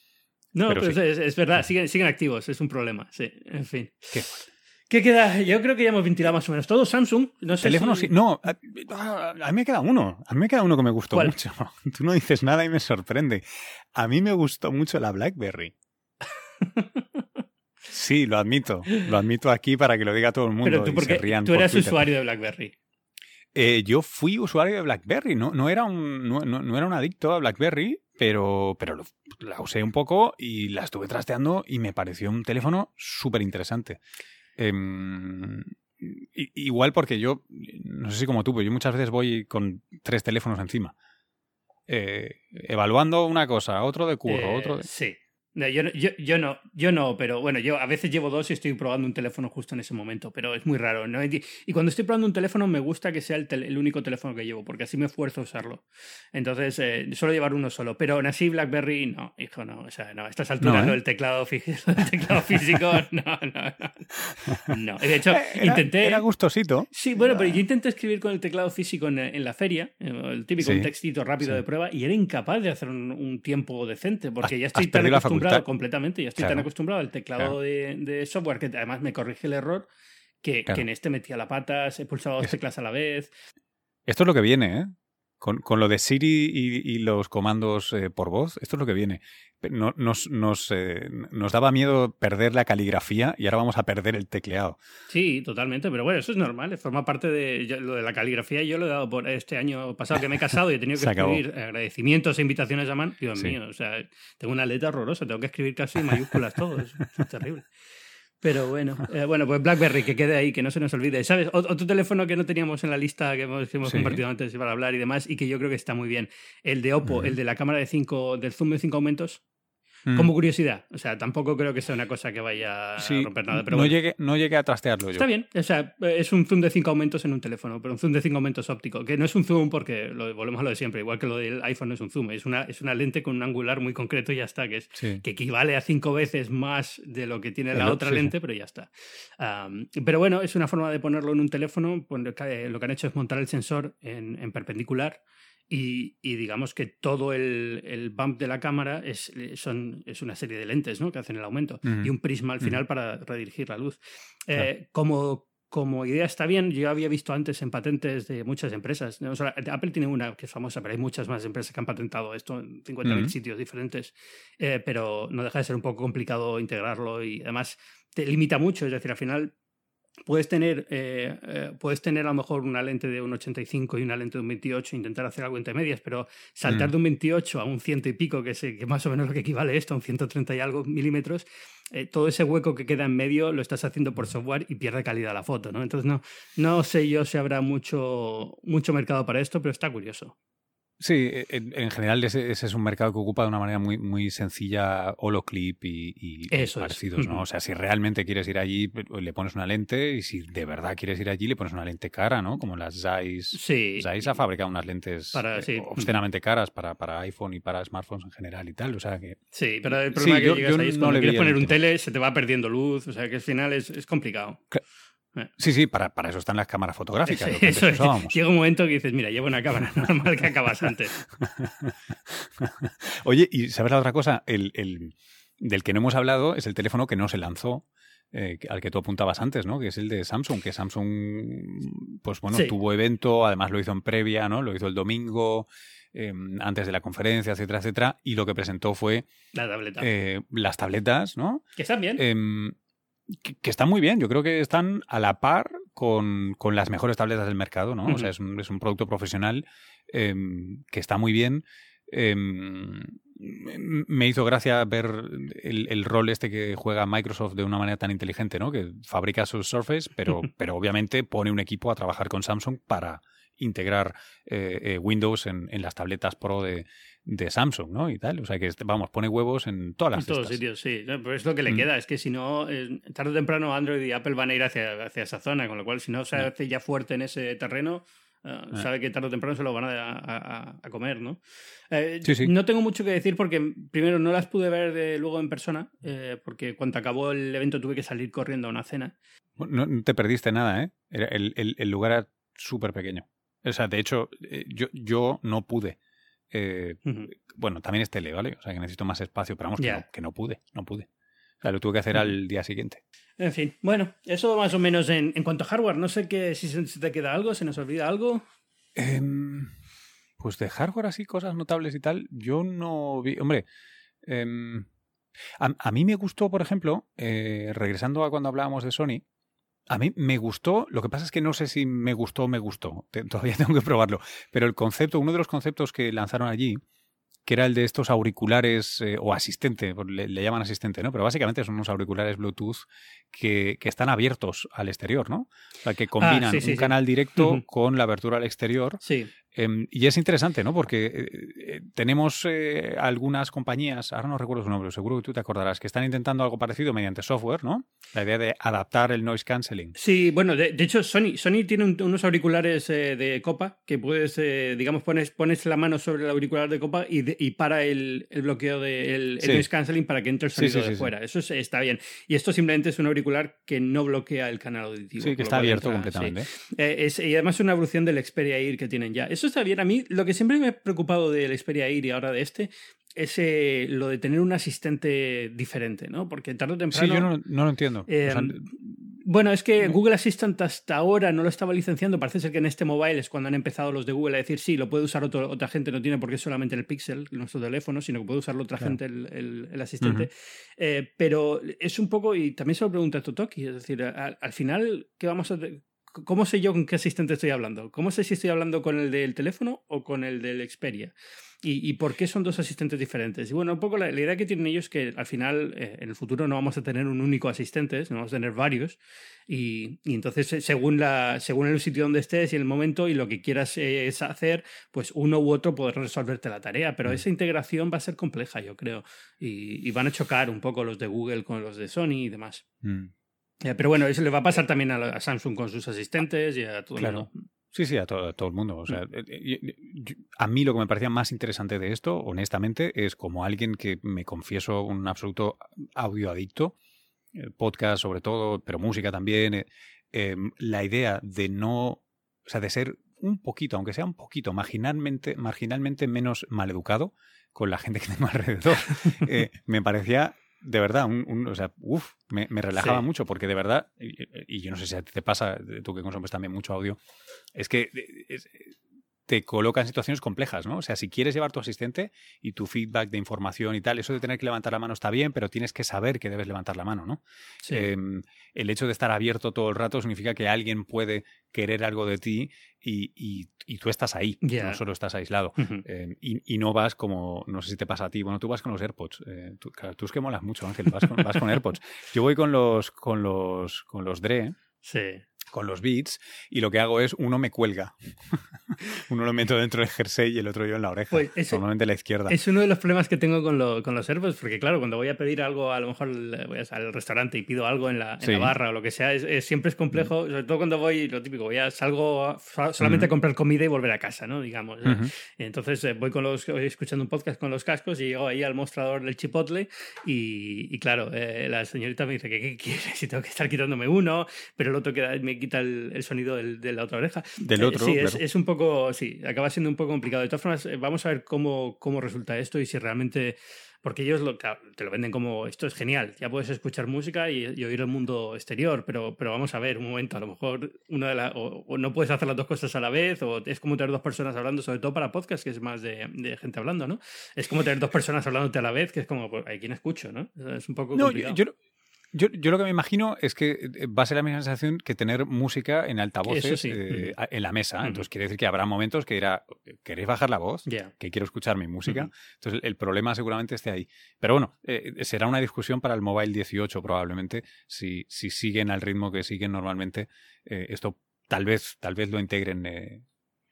no, pero, es, es, verdad, siguen, siguen activos, es un problema, sí, en fin. Qué ¿Qué queda? Yo creo que ya hemos ventilado más o menos todo. Samsung, no sé Teléfono si... No, a, a, mí me queda uno. A mí me queda uno que me gustó ¿Cuál? mucho. *laughs* Tú no dices nada y me sorprende. A mí me gustó mucho la BlackBerry. *laughs* Sí, lo admito. Lo admito aquí para que lo diga todo el mundo. Pero tú, porque tú eras usuario de BlackBerry. Eh, yo fui usuario de BlackBerry, no, no, era, un, no, no- no era un adicto a BlackBerry, pero, pero lo- la usé un poco y la estuve trasteando y me pareció un teléfono súper interesante. I- igual porque yo, no sé si como tú, pero yo muchas veces voy con tres teléfonos encima. Eh, evaluando una cosa, otro de curro, Eh, otro de... Sí. No, yo, no- yo, yo no, yo no, pero bueno, yo a veces llevo dos y estoy probando un teléfono justo en ese momento, pero es muy raro. ¿no? Y cuando estoy probando un teléfono me gusta que sea el, tel- el único teléfono que llevo, porque así me esfuerzo a usarlo. Entonces, eh, suelo llevar uno solo, pero aún así BlackBerry, no, hijo, no, o sea, no, a estas alturas No, ¿eh? del teclado, del *laughs* teclado físico, no, no, no. No, de hecho, Eh, Era, intenté... era gustosito. Sí, bueno, pero yo intenté escribir con el teclado físico en, en la feria, eh, el típico Sí, un textito rápido sí. de prueba, y era incapaz de hacer un, un tiempo decente, porque Has- ya estoy tan la acostumbrado completamente, ya estoy tan acostumbrado al teclado claro. de, de software que además me corrige el error, que, Claro. que en este metía la pata, se pulsaba dos Es- teclas a la vez. Esto es lo que viene, ¿eh? Con, con lo de Siri y, y los comandos eh, por voz, esto es lo que viene. No- nos, nos, eh, nos daba miedo perder la caligrafía y ahora vamos a perder el tecleado. Sí, totalmente, pero bueno, eso es normal, eh, forma parte de yo- lo de la caligrafía. Yo lo he dado por este año pasado que me he casado y he tenido *laughs* que acabó. escribir agradecimientos e invitaciones a mano. Dios Sí. mío, o sea, tengo una letra horrorosa, tengo que escribir casi en mayúsculas todo, es terrible. Pero bueno, eh, bueno, pues BlackBerry, que quede ahí, que no se nos olvide. ¿Sabes? Ot- Otro teléfono que no teníamos en la lista que hemos, que hemos Sí. compartido antes para hablar y demás, y que yo creo que está muy bien. El de Oppo, el de la cámara de 5, del zoom de 5 aumentos, Mm. como curiosidad. O sea, tampoco creo que sea una cosa que vaya Sí, a romper nada. Pero no, bueno. llegué, no llegué a trastearlo yo. Está bien, o sea, es un zoom de 5 aumentos en un teléfono, pero un zoom de 5 aumentos óptico, que no es un zoom porque lo, volvemos a lo de siempre, igual que lo del iPhone no es un zoom, es una, es una lente con un angular muy concreto y ya está, que es Sí. que equivale a cinco veces más de lo que tiene El la o- otra sí, lente, pero ya está. Am, pero bueno, es una forma de ponerlo en un teléfono, lo que lo que han hecho es montar el sensor en, en perpendicular y, y digamos que todo el, el bump de la cámara es, son, es una serie de lentes ¿no? que hacen el aumento y un prisma al final para redirigir la luz. Claro. Eh, como, como idea está bien, yo había visto antes en patentes de muchas empresas, ¿no? O sea, Apple tiene una que es famosa, pero hay muchas más empresas que han patentado esto en 50.000 Ujú. sitios diferentes, Eh, pero no deja de ser un poco complicado integrarlo y además te limita mucho, es decir, al final puedes tener, eh, eh, puedes tener a lo mejor una lente de un 85 y una lente de un 28 e intentar hacer algo entre medias, pero saltar Mm. de un 28 a un ciento y pico, que es que más o menos lo que equivale esto, a un 130 y algo milímetros, eh, todo ese hueco que queda en medio lo estás haciendo por software y pierde calidad la foto, ¿no? Entonces no, no sé yo si habrá mucho, mucho mercado para esto, pero está curioso. Sí, en, en general ese, ese es un mercado que ocupa de una manera muy, muy sencilla holoclip y, y Eso es. ¿no? O sea, si realmente quieres ir allí, pues, le pones una lente y si de verdad quieres ir allí, le pones una lente cara, ¿no? Como las Zeiss. Sí. Zeiss ha fabricado unas lentes Para- eh, obscenamente caras para, para iPhone y para smartphones en general y tal. O sea que. Sí, pero el Sí, problema yo- que llegas yo ahí es no cuando le quieres poner un tele, se te va perdiendo luz, o sea que al final es, es complicado. Sí, sí, para, para eso están las cámaras fotográficas. que Eso es. Llega un momento que dices, mira, llevo una cámara *laughs* normal que acabas antes. *laughs* Oye, y ¿sabes la otra cosa? El, el- del que no hemos hablado es el teléfono que no se lanzó, eh, al que tú apuntabas antes, ¿no? Que es el de Samsung, que Samsung, pues bueno, Sí. tuvo evento, además lo hizo en previa, ¿no? Lo hizo el domingo, eh, antes de la conferencia, etcétera, etcétera, y lo que presentó fue La tableta. eh, las tabletas, ¿no? que están bien. Que, que están muy bien, yo creo que están a la par con, con las mejores tabletas del mercado, ¿no? O sea, Ujú. es un, es un producto profesional em, que está muy bien. Em, me hizo gracia ver el, el rol este que juega Microsoft de una manera tan inteligente, ¿no? Que fabrica sus Surface, pero, *laughs* pero obviamente pone un equipo a trabajar con Samsung para integrar eh, eh, Windows en, en las tabletas Pro de, de Samsung, ¿no? Y tal. O sea que, este- vamos, pone huevos en todas En las todos cestas. sitios, sí. Pero es lo que le Mm. queda. Es que si no, eh, tarde o temprano Android y Apple van a ir hacia, hacia esa zona. Con lo cual, si no se hace ya fuerte en ese terreno, eh, sabe que tarde o temprano se lo van a, a- a comer, ¿no? Eh, Sí, sí. No tengo mucho que decir porque, primero, no las pude ver de- luego en persona, eh, porque cuando acabó el evento tuve que salir corriendo a una cena. No, no te perdiste nada, ¿eh? El, el- el lugar era súper pequeño. O sea, de hecho, yo, yo no pude. Eh, bueno, también es tele, ¿vale? O sea, que necesito más espacio, pero vamos, que, no, que no pude, no pude. O sea, lo tuve que hacer al día siguiente. En fin, bueno, eso más o menos en, en cuanto a hardware. No sé qué, si se te queda algo, se nos olvida algo. Em, pues de hardware así, cosas notables y tal, yo no vi. Hombre, em, a, mí me gustó, por ejemplo, eh, regresando a cuando hablábamos de Sony, a mí me gustó, lo que pasa es que no sé si me gustó o me gustó, todavía *laughs* tengo que probarlo, pero el concepto, uno de los conceptos que lanzaron allí, que era el de estos auriculares eh, o asistente, le, le, llaman asistente, ¿no? Pero básicamente son unos auriculares Bluetooth que, que están abiertos al exterior, ¿no? O sea, que ah, combinan un canal directo con la abertura al exterior. Sí. Em, y es interesante, ¿no? Porque eh, eh, tenemos eh, algunas compañías, ahora no recuerdo su nombre, seguro que tú te acordarás, que están intentando algo parecido mediante software, ¿no? La idea de adaptar el noise cancelling. Sí, bueno, de, hecho, Sony, Sony tiene unos auriculares de copa que puedes, digamos, pones, pones la mano sobre el auricular de copa y, y para el, el bloqueo del de, noise cancelling para que entre el sonido de fuera. Eso está bien. Y esto simplemente es un auricular que no bloquea el canal auditivo. Sí, que está abierto completamente. y además es una evolución del Xperia Air que tienen ya. Eso está bien. A mí lo que siempre me ha preocupado del Xperia Air y ahora de este es eh, lo de tener un asistente diferente, ¿no? Porque tarde o temprano... Sí, yo no, lo entiendo. Eh, bueno, es que Google Assistant hasta ahora no lo estaba licenciando. Parece ser que en este mobile es cuando han empezado los de Google a decir, sí, lo puede usar otra gente, no tiene por qué solamente el Pixel, nuestro teléfono, sino que puede usarlo otra gente el, asistente. Eh, pero es un poco, y también se lo pregunta Totoki, es decir, al, al final, ¿qué vamos a ¿Cómo sé yo con qué asistente estoy hablando? ¿Cómo sé si estoy hablando con el del teléfono o con el del Xperia? ¿Y, por qué son dos asistentes diferentes? Y bueno, un poco la, idea que tienen ellos es que al final, eh, en el futuro, no vamos a tener un único asistente, sino vamos a tener varios. Y, entonces, eh, según, la, según el sitio donde estés y el momento y lo que quieras eh, hacer, pues uno u otro podrá resolverte la tarea. Pero mm. esa integración va a ser compleja, yo creo. Y, van a chocar un poco los de Google con los de Sony y demás. Mm. Eh, pero bueno, eso le va a pasar también a, Samsung con sus asistentes y a todo el mundo. Sí, sí, a todo, el mundo. O sea, mm. eh, eh, a mí lo que me parecía más interesante de esto, honestamente, es como alguien que me confieso un absoluto audioadicto, podcast sobre todo, pero música también, em, la idea de no, o sea, de ser un poquito, aunque sea un poquito, marginalmente, marginalmente menos maleducado con la gente que tengo *laughs* alrededor, me parecía de verdad, un, o sea, uff, me, relajaba mucho porque de verdad, y, yo no sé si a ti te pasa, tú que consumes también mucho audio, es que te coloca en situaciones complejas, ¿no? O sea, si quieres llevar tu asistente y tu feedback de información y tal, eso de tener que levantar la mano está bien, pero tienes que saber que debes levantar la mano, ¿no? Em, el hecho de estar abierto todo el rato significa que alguien puede querer algo de ti y, tú estás ahí, no solo estás aislado. Em, y, no vas como, no sé si te pasa a ti, bueno, tú vas con los AirPods. Eh, tú, tú, es que molas mucho, Ángel, vas con, vas con *laughs* AirPods. Yo voy con los, con los, con los Dre. Sí con los beats y lo que hago es uno me cuelga. *laughs* uno lo meto dentro del jersey y el otro yo en la oreja. Pues normalmente la izquierda. Es uno de los problemas que tengo con, lo, con los AirPods porque claro, cuando voy a pedir algo, a lo mejor voy al restaurante y pido algo en la, barra o lo que sea, es, siempre es complejo, mm. sobre todo cuando voy, lo típico, voy a salgo solamente a comprar comida y volver a casa, ¿no? Digamos. Entonces eh, voy con los, escuchando un podcast con los cascos y llego ahí al mostrador del chipotle y, claro, eh, la señorita me dice que qué quieres *laughs* y tengo que estar quitándome uno, pero el otro queda, me quita el, sonido de la otra oreja. Del otro. sí, es, un poco, sí, acaba siendo un poco complicado. De todas formas, eh, vamos a ver cómo, cómo resulta esto y si realmente porque ellos lo, te lo venden como esto es genial, ya puedes escuchar música y, oír el mundo exterior, pero, pero vamos a ver un momento, a lo mejor una de la, o, no puedes hacer las dos cosas a la vez, o es como tener dos personas hablando, sobre todo para podcast, que es más de, gente hablando, ¿no? Es como tener dos personas hablándote a la vez, que es como, pues, hay quien escucho, ¿no? Es un poco complicado. Yo, yo, yo, lo que me imagino es que eh, va a ser la misma sensación que tener música en altavoces eh, en la mesa. Entonces quiere decir que habrá momentos que dirá, ¿queréis bajar la voz? Que quiero escuchar mi música. Entonces el problema seguramente esté ahí. Pero bueno, eh, será una discusión para el Mobile 18 probablemente. Si, si siguen al ritmo que siguen normalmente, esto tal vez, tal vez lo integren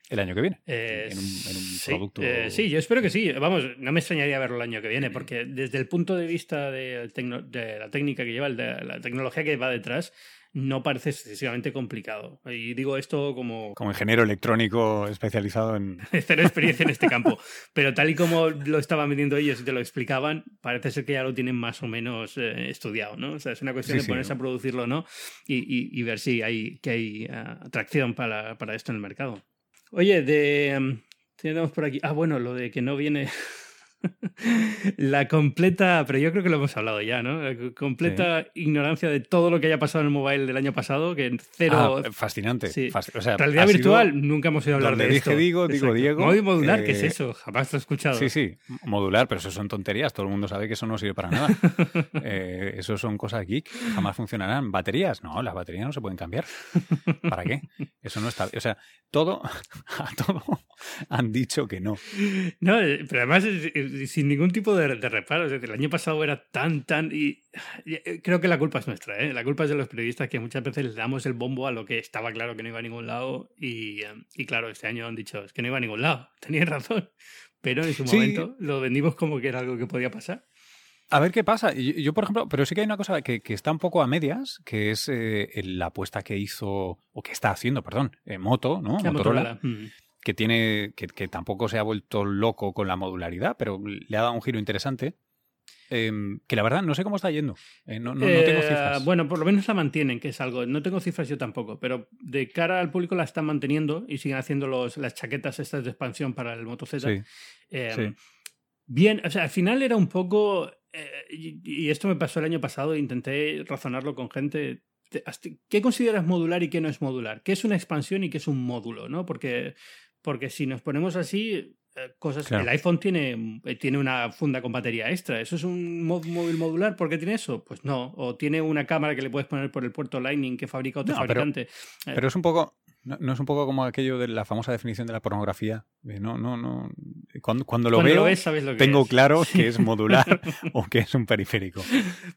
el año que viene. en un, sí, producto. sí, yo espero que sí. Vamos, no me extrañaría verlo el año que viene, porque desde el punto de vista de, de la técnica que lleva, de la tecnología que va detrás, no parece excesivamente complicado. Y digo esto como... Como ingeniero electrónico especializado en... *laughs* Tener experiencia en este campo. Pero tal y como lo estaban vendiendo ellos y te lo explicaban, parece ser que ya lo tienen más o menos eh, estudiado, ¿no? O sea, es una cuestión de ponerse a producirlo o no y, y, ver si hay, que hay uh, atracción para, para esto en el mercado. Oye, de. Em, tenemos por aquí. Ah, bueno, lo de que no viene. La completa, pero yo creo que lo hemos hablado ya, ¿no? La completa ignorancia de todo lo que haya pasado en el mobile del año pasado, que cero... Ah, fascinante. Sí. Fas- o sea, Realidad virtual, nunca hemos oído hablar donde de dije esto. digo, digo Exacto. Diego, Móvil modular, ¿qué es eh, eso? Jamás lo he escuchado. Sí, sí, modular, pero eso son tonterías. Todo el mundo sabe que eso no sirve para nada. *laughs* Eh, eso son cosas geek. Jamás funcionarán. ¿Baterías? No, las baterías no se pueden cambiar. ¿Para qué? Eso no está. O sea, todo, *laughs* a todo *laughs* han dicho que no. No, eh, pero además es- es- sin ningún tipo de, de reparo. Es decir, el año pasado era tan, tan. Y eh, creo que la culpa es nuestra, ¿eh? La culpa es de los periodistas que muchas veces le damos el bombo a lo que estaba claro que no iba a ningún lado. Y, eh, y claro, este año han dicho, es que no iba a ningún lado. *laughs* Tenían razón. Pero en su Sí. momento lo vendimos como que era algo que podía pasar. A ver qué pasa. Yo, yo, por ejemplo, pero sí que hay una cosa que, que está un poco a medias, que es eh, la apuesta que hizo, o que está haciendo, perdón, eh, Moto, ¿no? La Motorola, Motorola. Mm. Que tiene, que, que tampoco se ha vuelto loco con la modularidad, pero le ha dado un giro interesante. eh, que la verdad no sé cómo está yendo. Eh, no, no, no tengo Eh, cifras. Bueno, por lo menos la mantienen, que es algo. No tengo cifras yo tampoco, pero de cara al público la están manteniendo y siguen haciendo los, las chaquetas estas de expansión para el Moto Z. sí, sí. Bien, o sea, al final era un poco. eh, y, y esto me pasó el año pasado, intenté razonarlo con gente. ¿Qué consideras modular y qué no es modular? ¿Qué es una expansión y qué es un módulo? ¿no? Porque, porque si nos ponemos así, eh, cosas. Claro. El iPhone tiene, eh, tiene una funda con batería extra. ¿Eso es un móvil modular? ¿Por qué tiene eso? Pues no. O tiene una cámara que le puedes poner por el puerto Lightning que fabrica otro No, fabricante. Pero es un poco. No, no es un poco como aquello de la famosa definición de la pornografía. Eh, No, no, no. Cuando, cuando lo Cuando veo, lo ves, sabes lo que tengo es. claro que es modular *laughs* o que es un periférico.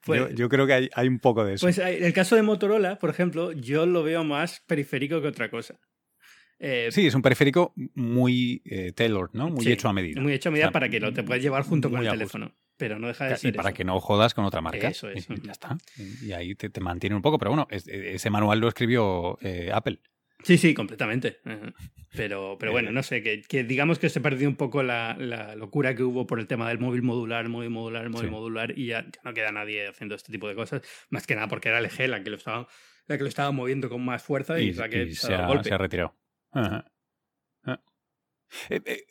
Pues- yo, yo creo que hay, hay un poco de eso. Pues eh, el caso de Motorola, por ejemplo, yo lo veo más periférico que otra cosa. Eh, sí, es un periférico muy eh, tailored, ¿no? Muy sí, hecho a medida. Muy hecho a medida O sea, para que lo te puedas llevar junto con el gusto. teléfono. Pero no deja de Y ser para eso. que no jodas con otra marca. Eso es. Y ya está. Y ahí te, te mantiene un poco. Pero bueno, es- ese manual lo escribió eh, Apple. Sí, sí, completamente. Pero, pero bueno, no sé, que, que digamos que se perdió un poco la, la locura que hubo por el tema del móvil modular, móvil modular, móvil Sí. modular, y ya, ya no queda nadie haciendo este tipo de cosas. Más que nada porque era LG la que lo estaba, la que lo estaba moviendo con más fuerza y, Y, la que y se ha dado ha, golpe. se ha retirado. Ajá. Ah. Eh, eh,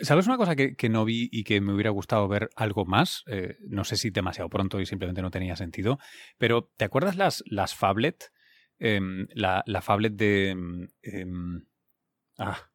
¿Sabes una cosa que, que no vi y que me hubiera gustado ver algo más? Eh, no sé si demasiado pronto y simplemente no tenía sentido, pero ¿te acuerdas las, las Fablet? Em, la, la Fablet de... em, em, ah,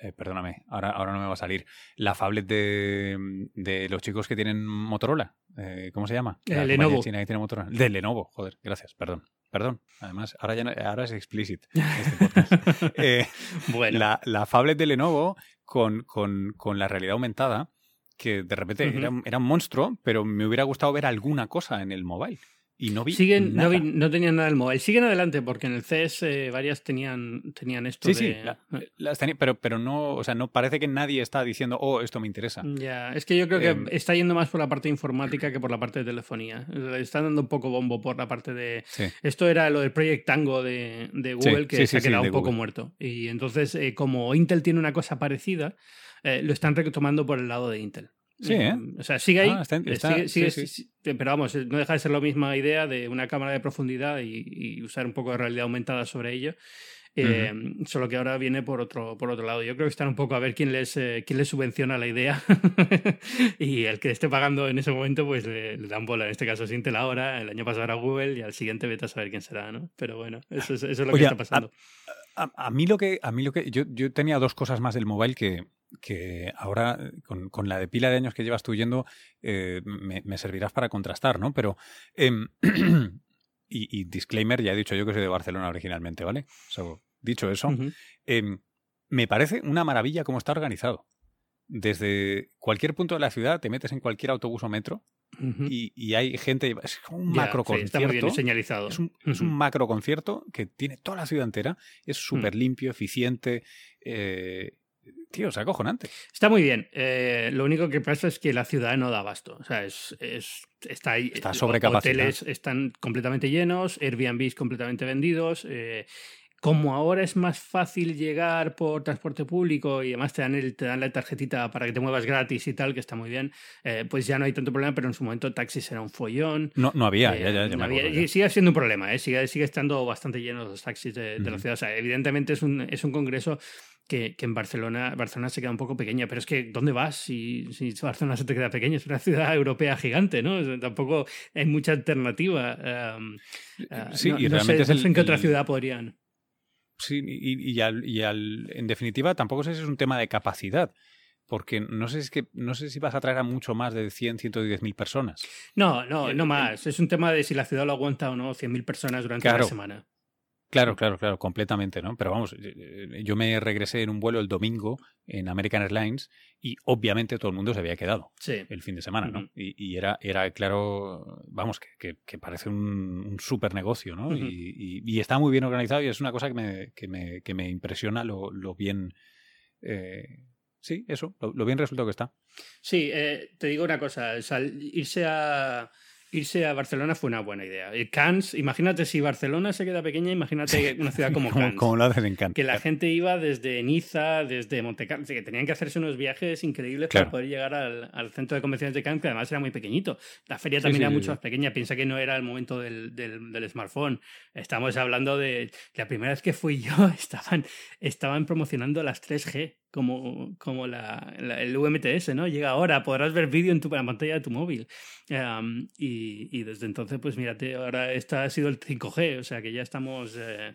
eh, perdóname, ahora, ahora no me va a salir. La Fablet de, em, de los chicos que tienen Motorola. Eh, ¿Cómo se llama? La compañía Lenovo. china que tiene Motorola. De Lenovo, joder, gracias, perdón. Perdón, además, ahora, ya no- ahora es explicit *laughs* este podcast. Eh, *laughs* Bueno, la, la Fablet de Lenovo con, con, con la realidad aumentada, que de repente era un monstruo, pero me hubiera gustado ver alguna cosa en el mobile. Y no vi Siguen, nada. no, vi- no tenían nada del móvil. Siguen adelante porque en el CES eh, varias tenían, tenían esto Sí, sí, de... la- las tenía- pero, pero no, o sea, no parece que nadie está diciendo, oh, esto me interesa. Ya, es que yo creo que Em, está yendo más por la parte informática que por la parte de telefonía. Le están dando un poco bombo por la parte de... Sí. Esto era lo del Project Tango de, de Google que sí, se ha quedado un poco Google. muerto. Y entonces, eh, como Intel tiene una cosa parecida, eh, lo están retomando por el lado de Intel. Sí, ¿eh? O sea, sigue ahí. Ah, está- está- sigue- sí, sigue- sí. sí, pero vamos, eh, no deja de ser la misma idea de una cámara de profundidad y, y usar un poco de realidad aumentada sobre ello. Eh, Solo que ahora viene por otro, por otro lado. Yo creo que están un poco a ver quién les, eh, quién les subvenciona la idea. *laughs* y el que esté pagando en ese momento, pues le, le dan bola. En este caso es Intel ahora, el año pasado era Google y al siguiente vete a saber quién será, ¿no? Pero bueno, eso es, eso es lo Oye, que está pasando. A, a mí lo que, a mí lo que, yo, yo tenía dos cosas más del mobile que, que ahora, eh, con, con la de pila de años que llevas tú yendo, eh, me, me servirás para contrastar, ¿no? Pero, em, *clears throat* y, y disclaimer, ya he dicho yo que soy de Barcelona originalmente, ¿vale? So, dicho eso, em, me parece una maravilla cómo está organizado. Desde cualquier punto de la ciudad te metes en cualquier autobús o metro y, y hay gente, es como un macro sí, está muy bien concierto. señalizado. Es un, es un Ujú. macro concierto que tiene toda la ciudad entera. Es Mm. súper limpio, eficiente. Tío, es acojonante. Está muy bien. Eh, lo único que pasa es que la ciudad no da abasto. O sea, es, es- está ahí. Está eh, sobrecapacitada. Hoteles están completamente llenos, Airbnbs completamente vendidos. eh, como ahora es más fácil llegar por transporte público y además te dan, el, te dan la tarjetita para que te muevas gratis y tal, que está muy bien, eh, pues ya no hay tanto problema, pero en su momento taxis era un follón. No, no había, Eh, ya, ya, ya no me había- ya. sigue siendo un problema, ¿eh? sigue, sigue estando bastante llenos los taxis de, de la ciudad. O sea, evidentemente es un, es un congreso que, en Barcelona, Barcelona se queda un poco pequeña, pero es que ¿dónde vas si, si Barcelona se te queda pequeña? Es una ciudad europea gigante, ¿no? Tampoco hay mucha alternativa. Em, eh, sí, y realmente sé, en qué otra ciudad podrían. Sí, y, y, al, y al, en definitiva tampoco sé si es un tema de capacidad porque no sé, si es que, no sé si vas a traer a mucho más de 100, 110 mil personas. No, no, no más. Es un tema de si la ciudad lo aguanta o no, 100 mil personas durante una semana. Claro, claro, claro, completamente, ¿no? Pero vamos, yo me regresé en un vuelo el domingo en American Airlines y obviamente todo el mundo se había quedado el fin de semana, ¿no? y, era, era claro, vamos, que, que, parece un, un súper negocio, ¿no? y, y, está muy bien organizado y es una cosa que me, que me, que me impresiona lo, lo bien... Eh, sí, eso, lo, bien resultado que está. Sí, eh, te digo una cosa, irse a irse a Barcelona fue una buena idea. Cannes, imagínate si Barcelona se queda pequeña, imagínate una ciudad como *laughs* Cannes. como, lo hacen en Cannes. Que la gente iba desde Niza, desde Montecarlo, que tenían que hacerse unos viajes increíbles para poder llegar al, centro de convenciones de Cannes, que además era muy pequeñito. La feria también era mucho más pequeña. Piensa que no era el momento del, del, smartphone. Estamos hablando de la primera vez que fui yo, *laughs* estaban, estaban promocionando las 3G como, como la, el UMTS, ¿no? Llega ahora, podrás ver vídeo en tu la pantalla de tu móvil. y, y, desde entonces, pues mírate, ahora esta ha sido el 5G, o sea que ya estamos... Eh,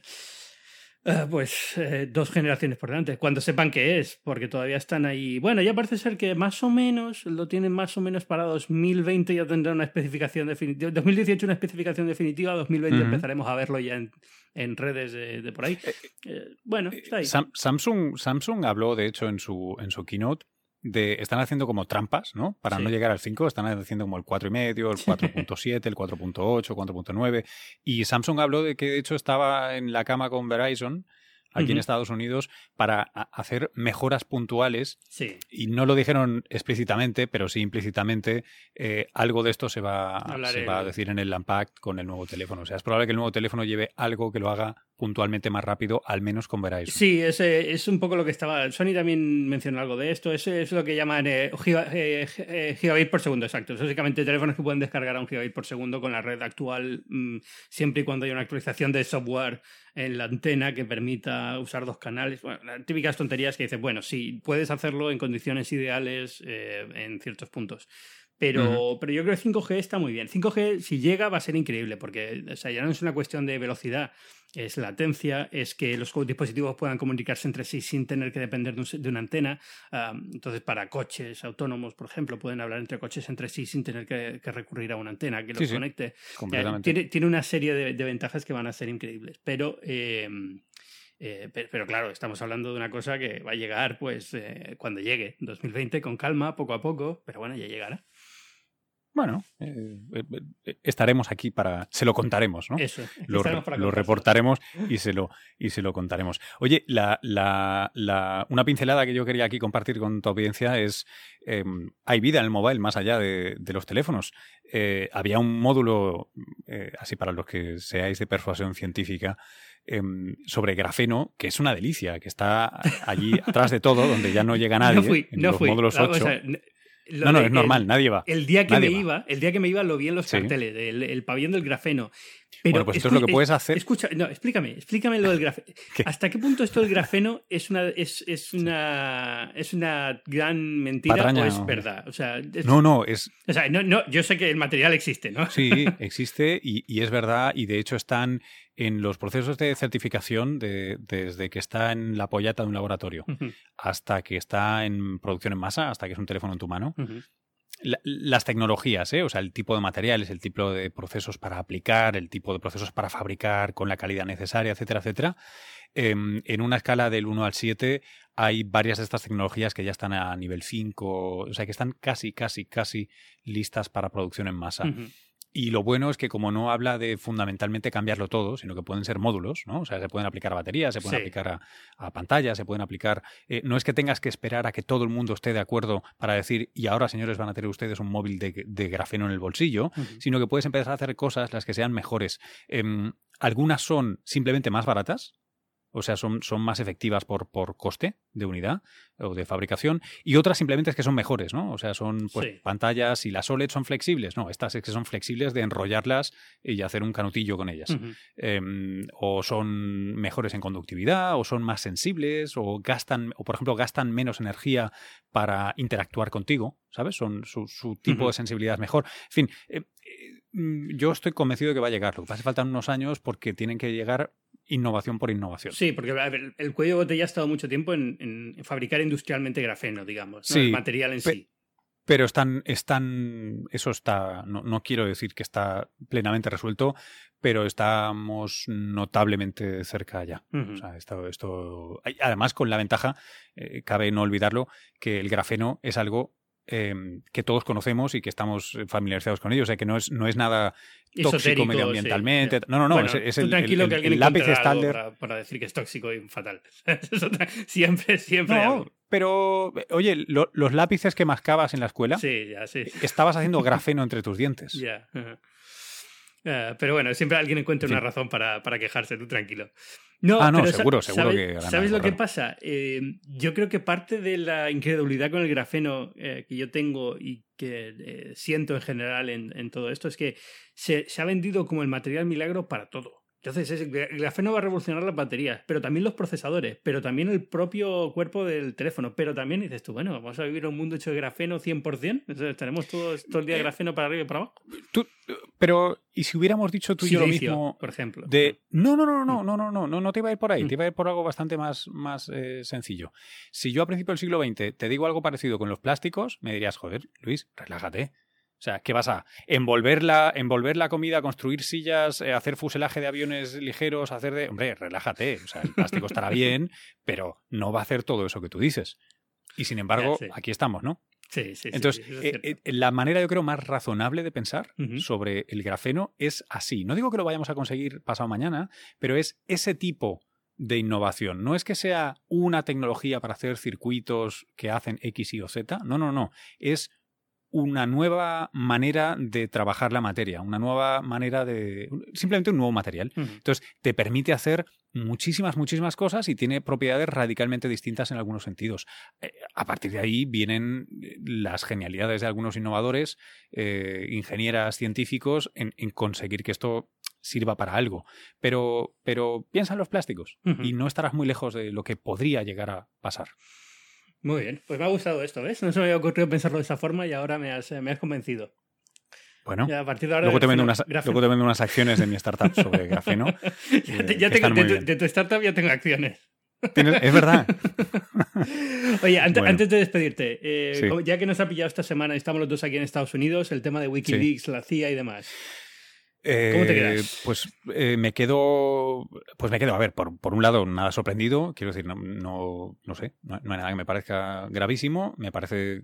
pues eh, dos generaciones por delante, cuando sepan qué es, porque todavía están ahí. Bueno, ya parece ser que más o menos lo tienen más o menos para 2020 ya tendrá una especificación definitiva. 2018 una especificación definitiva, 2020 empezaremos a verlo ya en, en redes de, por ahí. Eh, bueno, está ahí. Samsung, Samsung habló, de hecho, en su, en su keynote de, están haciendo como trampas, ¿no? Para no llegar al 5, están haciendo como el 4,5, el 4.7, el 4.8, 4.9. Y Samsung habló de que de hecho estaba en la cama con Verizon aquí en Estados Unidos para hacer mejoras puntuales. Sí. Y no lo dijeron explícitamente, pero sí implícitamente, eh, algo de esto se va, se va a decir en el Unpacked con el nuevo teléfono. O sea, es probable que el nuevo teléfono lleve algo que lo haga puntualmente más rápido, al menos con Verizon. Sí, es, es un poco lo que estaba. Sony también mencionó algo de esto. Es, es lo que llaman eh, eh, eh, gigabit por segundo, exacto. Es básicamente teléfonos que pueden descargar a un gigabit por segundo con la red actual, mm, siempre y cuando haya una actualización de software en la antena que permita usar dos canales. Bueno, las típicas tonterías que dices, bueno, sí, puedes hacerlo en condiciones ideales en ciertos puntos. Pero, pero yo creo que 5G está muy bien. 5G, si llega, va a ser increíble, porque o sea, ya no es una cuestión de velocidad, es latencia, es que los dispositivos puedan comunicarse entre sí sin tener que depender de, una antena. entonces, para coches autónomos, por ejemplo, pueden hablar entre coches entre sí sin tener que, recurrir a una antena que los conecte. tiene, tiene, una serie de, ventajas que van a ser increíbles. Pero. Em, eh, pero, claro, estamos hablando de una cosa que va a llegar pues eh, cuando llegue, 2020, con calma, poco a poco, pero bueno, ya llegará. Bueno, eh, eh, eh, estaremos aquí para. Se lo contaremos, ¿no? Eso. Lo, lo reportaremos y se lo, y se lo contaremos. Oye, la, la, la, una pincelada que yo quería aquí compartir con tu audiencia es. Em, hay vida en el mobile más allá de, de los teléfonos. había un módulo, así para los que seáis de persuasión científica, em, sobre grafeno, que es una delicia, que está allí atrás de todo, donde ya no llega *laughs* nadie. No fui, en no los módulos 8 no, no, es normal, nadie va. El día que me iba, el día que me iba lo vi en los carteles, el, el, pabellón del grafeno. Pero bueno, pues esto es lo que puedes hacer. Escucha, no, explícame, explícame lo del grafeno. *laughs* ¿Hasta qué punto esto del *laughs* grafeno es una, es, es una, es una gran mentira o es verdad? O sea, no, no, es. O sea, no, no, yo sé que el material existe, ¿no? Sí, *laughs* existe y, y es verdad, y de hecho están en los procesos de certificación de, desde que está en la pollata de un laboratorio hasta que está en producción en masa, hasta que es un teléfono en tu mano. Las tecnologías, ¿eh? o sea, el tipo de materiales, el tipo de procesos para aplicar, el tipo de procesos para fabricar con la calidad necesaria, etcétera, etcétera. Em, en una escala del 1 al 7 hay varias de estas tecnologías que ya están a nivel 5, o sea, que están casi, casi, casi listas para producción en masa. Y lo bueno es que como no habla de fundamentalmente cambiarlo todo, sino que pueden ser módulos, ¿no? O sea, se pueden aplicar a baterías, se pueden aplicar a, a, pantallas, se pueden aplicar... Eh, no es que tengas que esperar a que todo el mundo esté de acuerdo para decir, y ahora señores van a tener ustedes un móvil de, de grafeno en el bolsillo, sino que puedes empezar a hacer cosas las que sean mejores. Em, algunas son simplemente más baratas, o sea, son, son más efectivas por, por coste de unidad o de fabricación, y otras simplemente es que son mejores, ¿no? O sea, son pues, pantallas y las OLED son flexibles, no, estas es que son flexibles de enrollarlas y hacer un canutillo con ellas. Em, o son mejores en conductividad, o son más sensibles, o gastan, o por ejemplo, gastan menos energía para interactuar contigo, ¿sabes? Son su, tipo de sensibilidad es mejor. En fin, eh, eh, mm, yo estoy convencido de que va a llegar. Lo que pasa faltan unos años porque tienen que llegar innovación por innovación. Sí, porque el cuello de botella ha estado mucho tiempo en, fabricar industrialmente grafeno, digamos, el material en sí. Pero están, están, eso está, no, quiero decir que está plenamente resuelto, pero estamos notablemente cerca ya. o sea, esto, esto, además, con la ventaja, eh, cabe no olvidarlo, que el grafeno es algo Em, que todos conocemos y que estamos familiarizados con ellos. O sea, que no es, no es nada tóxico medioambientalmente. No, no, no. es, el, tranquilo que alguien lápiz estándar. Para, decir que es tóxico y fatal. *laughs* siempre, siempre. No, pero, oye, los lápices que mascabas en la escuela. Sí, ya, sí. Estabas haciendo *laughs* grafeno entre tus dientes. Ya. Eh, pero bueno, siempre alguien encuentra una razón para, para, quejarse, tú tranquilo. No, ah, no, seguro, seguro que ¿Sabes lo que pasa? Eh, yo creo que parte de la incredulidad con el grafeno eh, que yo tengo y que siento en general en, en, todo esto es que se, se ha vendido como el material milagro para todo. Entonces, el grafeno va a revolucionar las baterías, pero también los procesadores, pero también el propio cuerpo del teléfono. Pero también dices tú, bueno, vamos a vivir un mundo hecho de grafeno 100%. Entonces, tenemos todo, todo el día eh, grafeno para arriba y para abajo. pero, ¿y si hubiéramos dicho tú y yo lo mismo? Por ejemplo. De, no, no, no, no, no, no, no, no, no te iba a ir por ahí, te iba a ir por algo bastante más, más eh, sencillo. Si yo a principios del siglo XX te digo algo parecido con los plásticos, me dirías, joder, Luis, relájate. O sea, ¿qué vas a envolver la, envolver la comida, construir sillas, eh, hacer fuselaje de aviones ligeros, hacer de... Hombre, relájate. O sea, el plástico estará *laughs* bien, pero no va a hacer todo eso que tú dices. Y sin embargo, aquí estamos, ¿no? Sí, sí, Entonces, eh, eh, la manera yo creo más razonable de pensar sobre el grafeno es así. No digo que lo vayamos a conseguir pasado mañana, pero es ese tipo de innovación. No es que sea una tecnología para hacer circuitos que hacen X, Y o Z. No, no, no. Es una nueva manera de trabajar la materia, una nueva manera de... simplemente un nuevo material. Entonces, te permite hacer muchísimas, muchísimas cosas y tiene propiedades radicalmente distintas en algunos sentidos. Eh, a partir de ahí vienen eh, las genialidades de algunos innovadores, eh, ingenieras, científicos, en, conseguir que esto sirva para algo. Pero, pero piensa en los plásticos y no estarás muy lejos de lo que podría llegar a pasar. Muy bien, pues me ha gustado esto, ¿ves? No se me había ocurrido pensarlo de esa forma y ahora me has, me has convencido. Bueno, a partir de ahora luego, te vendo unas, luego te vendo unas acciones de mi startup sobre *laughs* grafeno. ya, tengo, de, tu startup ya tengo acciones. Es verdad. *laughs* Oye, antes, de despedirte, eh, ya que nos ha pillado esta semana, estamos los dos aquí en Estados Unidos, el tema de Wikileaks, la CIA y demás. ¿Cómo te quedas? Eh, pues eh, me quedo. Pues me quedo, a ver, por, por un lado, nada sorprendido. Quiero decir, no, no, no sé, no, hay nada que me parezca gravísimo. Me parece.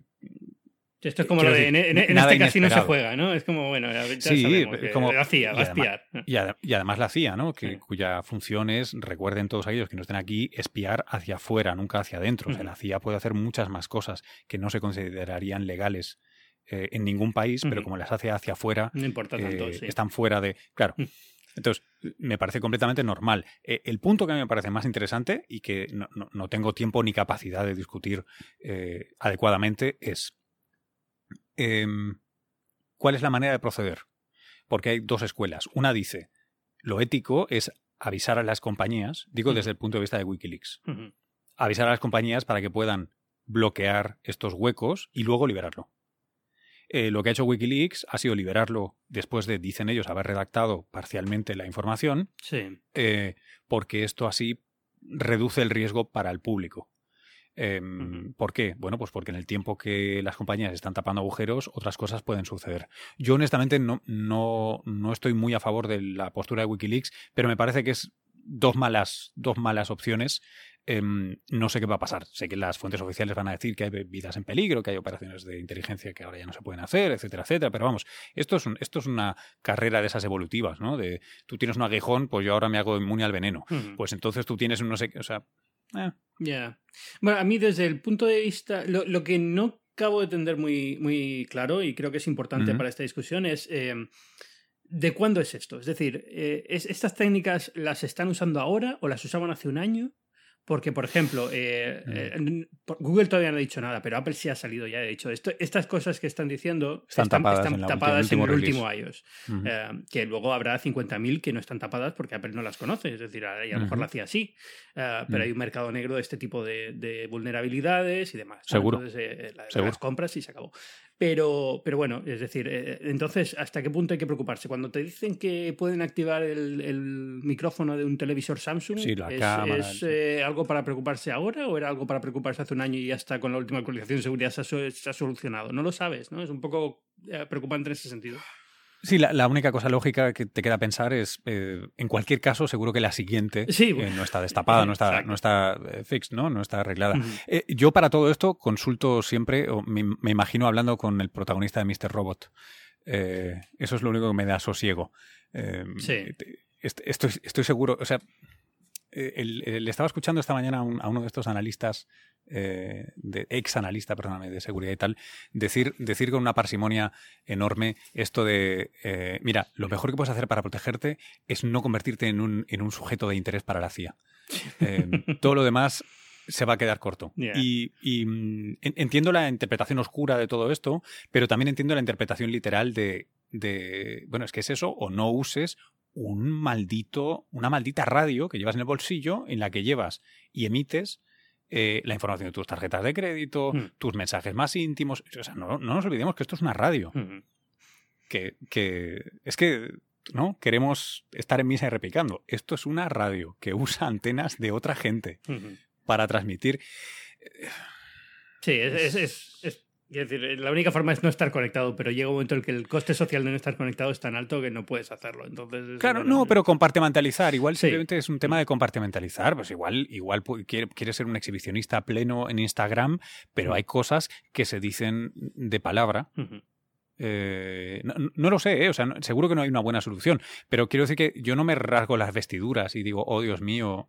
Esto es como lo de. en, este casino se juega, ¿no? Es como, bueno, ya sí, como, la CIA, va a espiar. Y, además la CIA, ¿no? Que, Cuya función es, recuerden todos aquellos que no estén aquí, espiar hacia afuera, nunca hacia adentro. O sea, la CIA puede hacer muchas más cosas que no se considerarían legales eh, en ningún país, pero como las hace hacia afuera, no importa tanto, eh, están fuera de... Claro. Mm. Entonces, me parece completamente normal. Eh, el punto que a mí me parece más interesante y que no, tengo tiempo ni capacidad de discutir adecuadamente es em, cuál es la manera de proceder. Porque hay dos escuelas. Una dice, lo ético es avisar a las compañías, digo desde el punto de vista de Wikileaks, avisar a las compañías para que puedan bloquear estos huecos y luego liberarlo. Eh, lo que ha hecho Wikileaks ha sido liberarlo después de, dicen ellos, haber redactado parcialmente la información, sí. Eh, porque esto así reduce el riesgo para el público. Em, ¿Por qué? Bueno, pues porque en el tiempo que las compañías están tapando agujeros, otras cosas pueden suceder. Yo honestamente no, no, no estoy muy a favor de la postura de Wikileaks, pero me parece que es dos malas, dos malas opciones Em, no sé qué va a pasar. Sé que las fuentes oficiales van a decir que hay vidas en peligro, que hay operaciones de inteligencia que ahora ya no se pueden hacer, etcétera, etcétera. Pero vamos, esto es, esto es una carrera de esas evolutivas, ¿no? De tú tienes un aguijón, pues yo ahora me hago inmune al veneno. Pues entonces tú tienes un no sé qué, o sea. Eh. Ya. Bueno, a mí desde el punto de vista. Lo, que no acabo de entender muy, muy claro y creo que es importante para esta discusión es. Eh, ¿De cuándo es esto? Es decir, eh, ¿estas técnicas las están usando ahora o las usaban hace un año? Porque, por ejemplo, eh, eh, Google todavía no ha dicho nada, pero Apple sí ha salido ya. Ha dicho, esto, estas cosas que están diciendo están, tapadas, en, el último iOS. Eh, que luego habrá 50.000 que no están tapadas porque Apple no las conoce. Es decir, a, lo mejor lo hacía así. pero hay un mercado negro de este tipo de, vulnerabilidades y demás. Seguro. Entonces, las compras y se acabó. Pero, pero bueno, es decir, eh, entonces, ¿hasta qué punto hay que preocuparse? Cuando te dicen que pueden activar el, micrófono de un televisor Samsung, ¿es, eh, algo para preocuparse ahora o era algo para preocuparse hace un año y ya está con la última actualización de seguridad se ha, solucionado? No lo sabes, ¿no? Es un poco eh, preocupante en ese sentido. Sí, la, única cosa lógica que te queda pensar es, eh, en cualquier caso, seguro que la siguiente eh, no está destapada, no está, no está eh, fixed, ¿no? No está arreglada. yo para todo esto consulto siempre, o me, imagino hablando con el protagonista de Mr. Robot. eso es lo único que me da sosiego. sí. Estoy, estoy seguro, o sea, le estaba escuchando esta mañana a, uno de estos analistas, de, ex analista, perdóname, de seguridad y tal, decir, decir con una parsimonia enorme esto de, eh, mira, lo mejor que puedes hacer para protegerte es no convertirte en un, en un sujeto de interés para la CIA. *laughs* Todo lo demás se va a quedar corto. Y, mm, entiendo la interpretación oscura de todo esto, pero también entiendo la interpretación literal de, de, bueno, es que es eso, o no uses un maldito, una maldita radio que llevas en el bolsillo en la que llevas y emites eh, la información de tus tarjetas de crédito, hmm. tus mensajes más íntimos. O sea, no, no, nos olvidemos que esto es una radio. Hmm. Que, que, es que ¿no? Queremos estar en misa y replicando. Esto es una radio que usa antenas de otra gente hmm. para transmitir. Sí, es, es, es decir, la única forma es no estar conectado, pero llega un momento en el que el coste social de no estar conectado es tan alto que no puedes hacerlo. Entonces, claro, no, pero compartimentalizar. Igual simplemente es un tema de compartimentalizar. Pues igual, igual quiere, ser un exhibicionista pleno en Instagram, pero hay cosas que se dicen de palabra. Eh, no, lo sé, ¿eh? o sea, seguro que no hay una buena solución, pero quiero decir que yo no me rasgo las vestiduras y digo, oh Dios mío,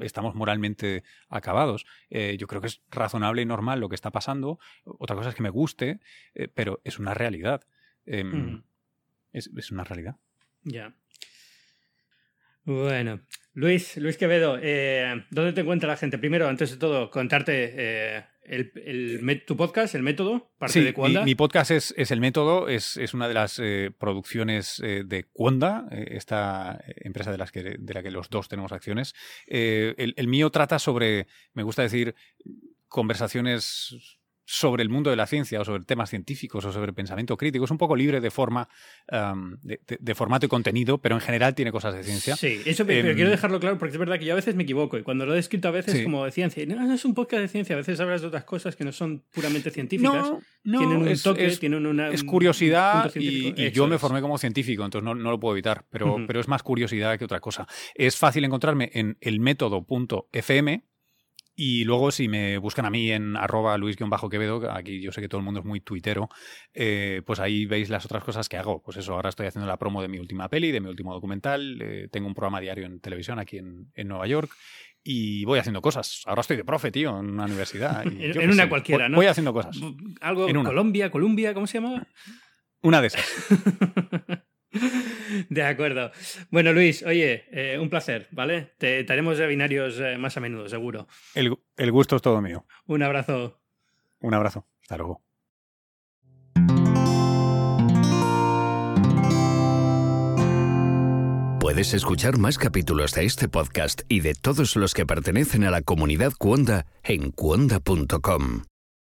estamos moralmente acabados. Eh, yo creo que es razonable y normal lo que está pasando. Otra cosa es que me guste, eh, pero es una realidad. Em, es, una realidad. Ya. Bueno, Luis, Luis Quevedo, eh, ¿dónde te encuentra la gente? Primero, antes de todo, contarte el, tu podcast, El Método, parte de Cuanda. Mi, mi, podcast es, es, El Método, es, es una de las eh, producciones eh, de Cuanda, eh, esta empresa de, las que, de la que los dos tenemos acciones. el, el mío trata sobre, me gusta decir, conversaciones sobre el mundo de la ciencia o sobre temas científicos o sobre pensamiento crítico. Es un poco libre de forma, de, formato y contenido, pero en general tiene cosas de ciencia. Sí, eso pero em, quiero dejarlo claro porque es verdad que yo a veces me equivoco y cuando lo he escrito a veces como de ciencia, no, no es un podcast de ciencia, a veces hablas de otras cosas que no son puramente científicas. No, no, tienen un es, toque, tienen una... Es curiosidad y, yo me formé como científico, entonces no, no lo puedo evitar, pero, pero es más curiosidad que otra cosa. Es fácil encontrarme en elmétodo.fm, y luego, si me buscan a mí en arroba luis-quevedo, aquí yo sé que todo el mundo es muy tuitero, eh, pues ahí veis las otras cosas que hago. Pues eso, ahora estoy haciendo la promo de mi última peli, de mi último documental, eh, tengo un programa diario en televisión aquí en, en, Nueva York y voy haciendo cosas. Ahora estoy de profe, tío, en una universidad. *laughs* en una cualquiera, ¿no? Voy haciendo cosas. Algo en Colombia, Colombia, ¿cómo se llamaba? Una de esas. *laughs* *laughs* De acuerdo. Bueno, Luis, oye, eh, un placer, ¿vale? Te, haremos de binarios eh, más a menudo, seguro. El, el gusto es todo mío. Un abrazo. Un abrazo. Hasta luego. Puedes escuchar más capítulos de este podcast y de todos los que pertenecen a la comunidad Cuonda en cuonda.com.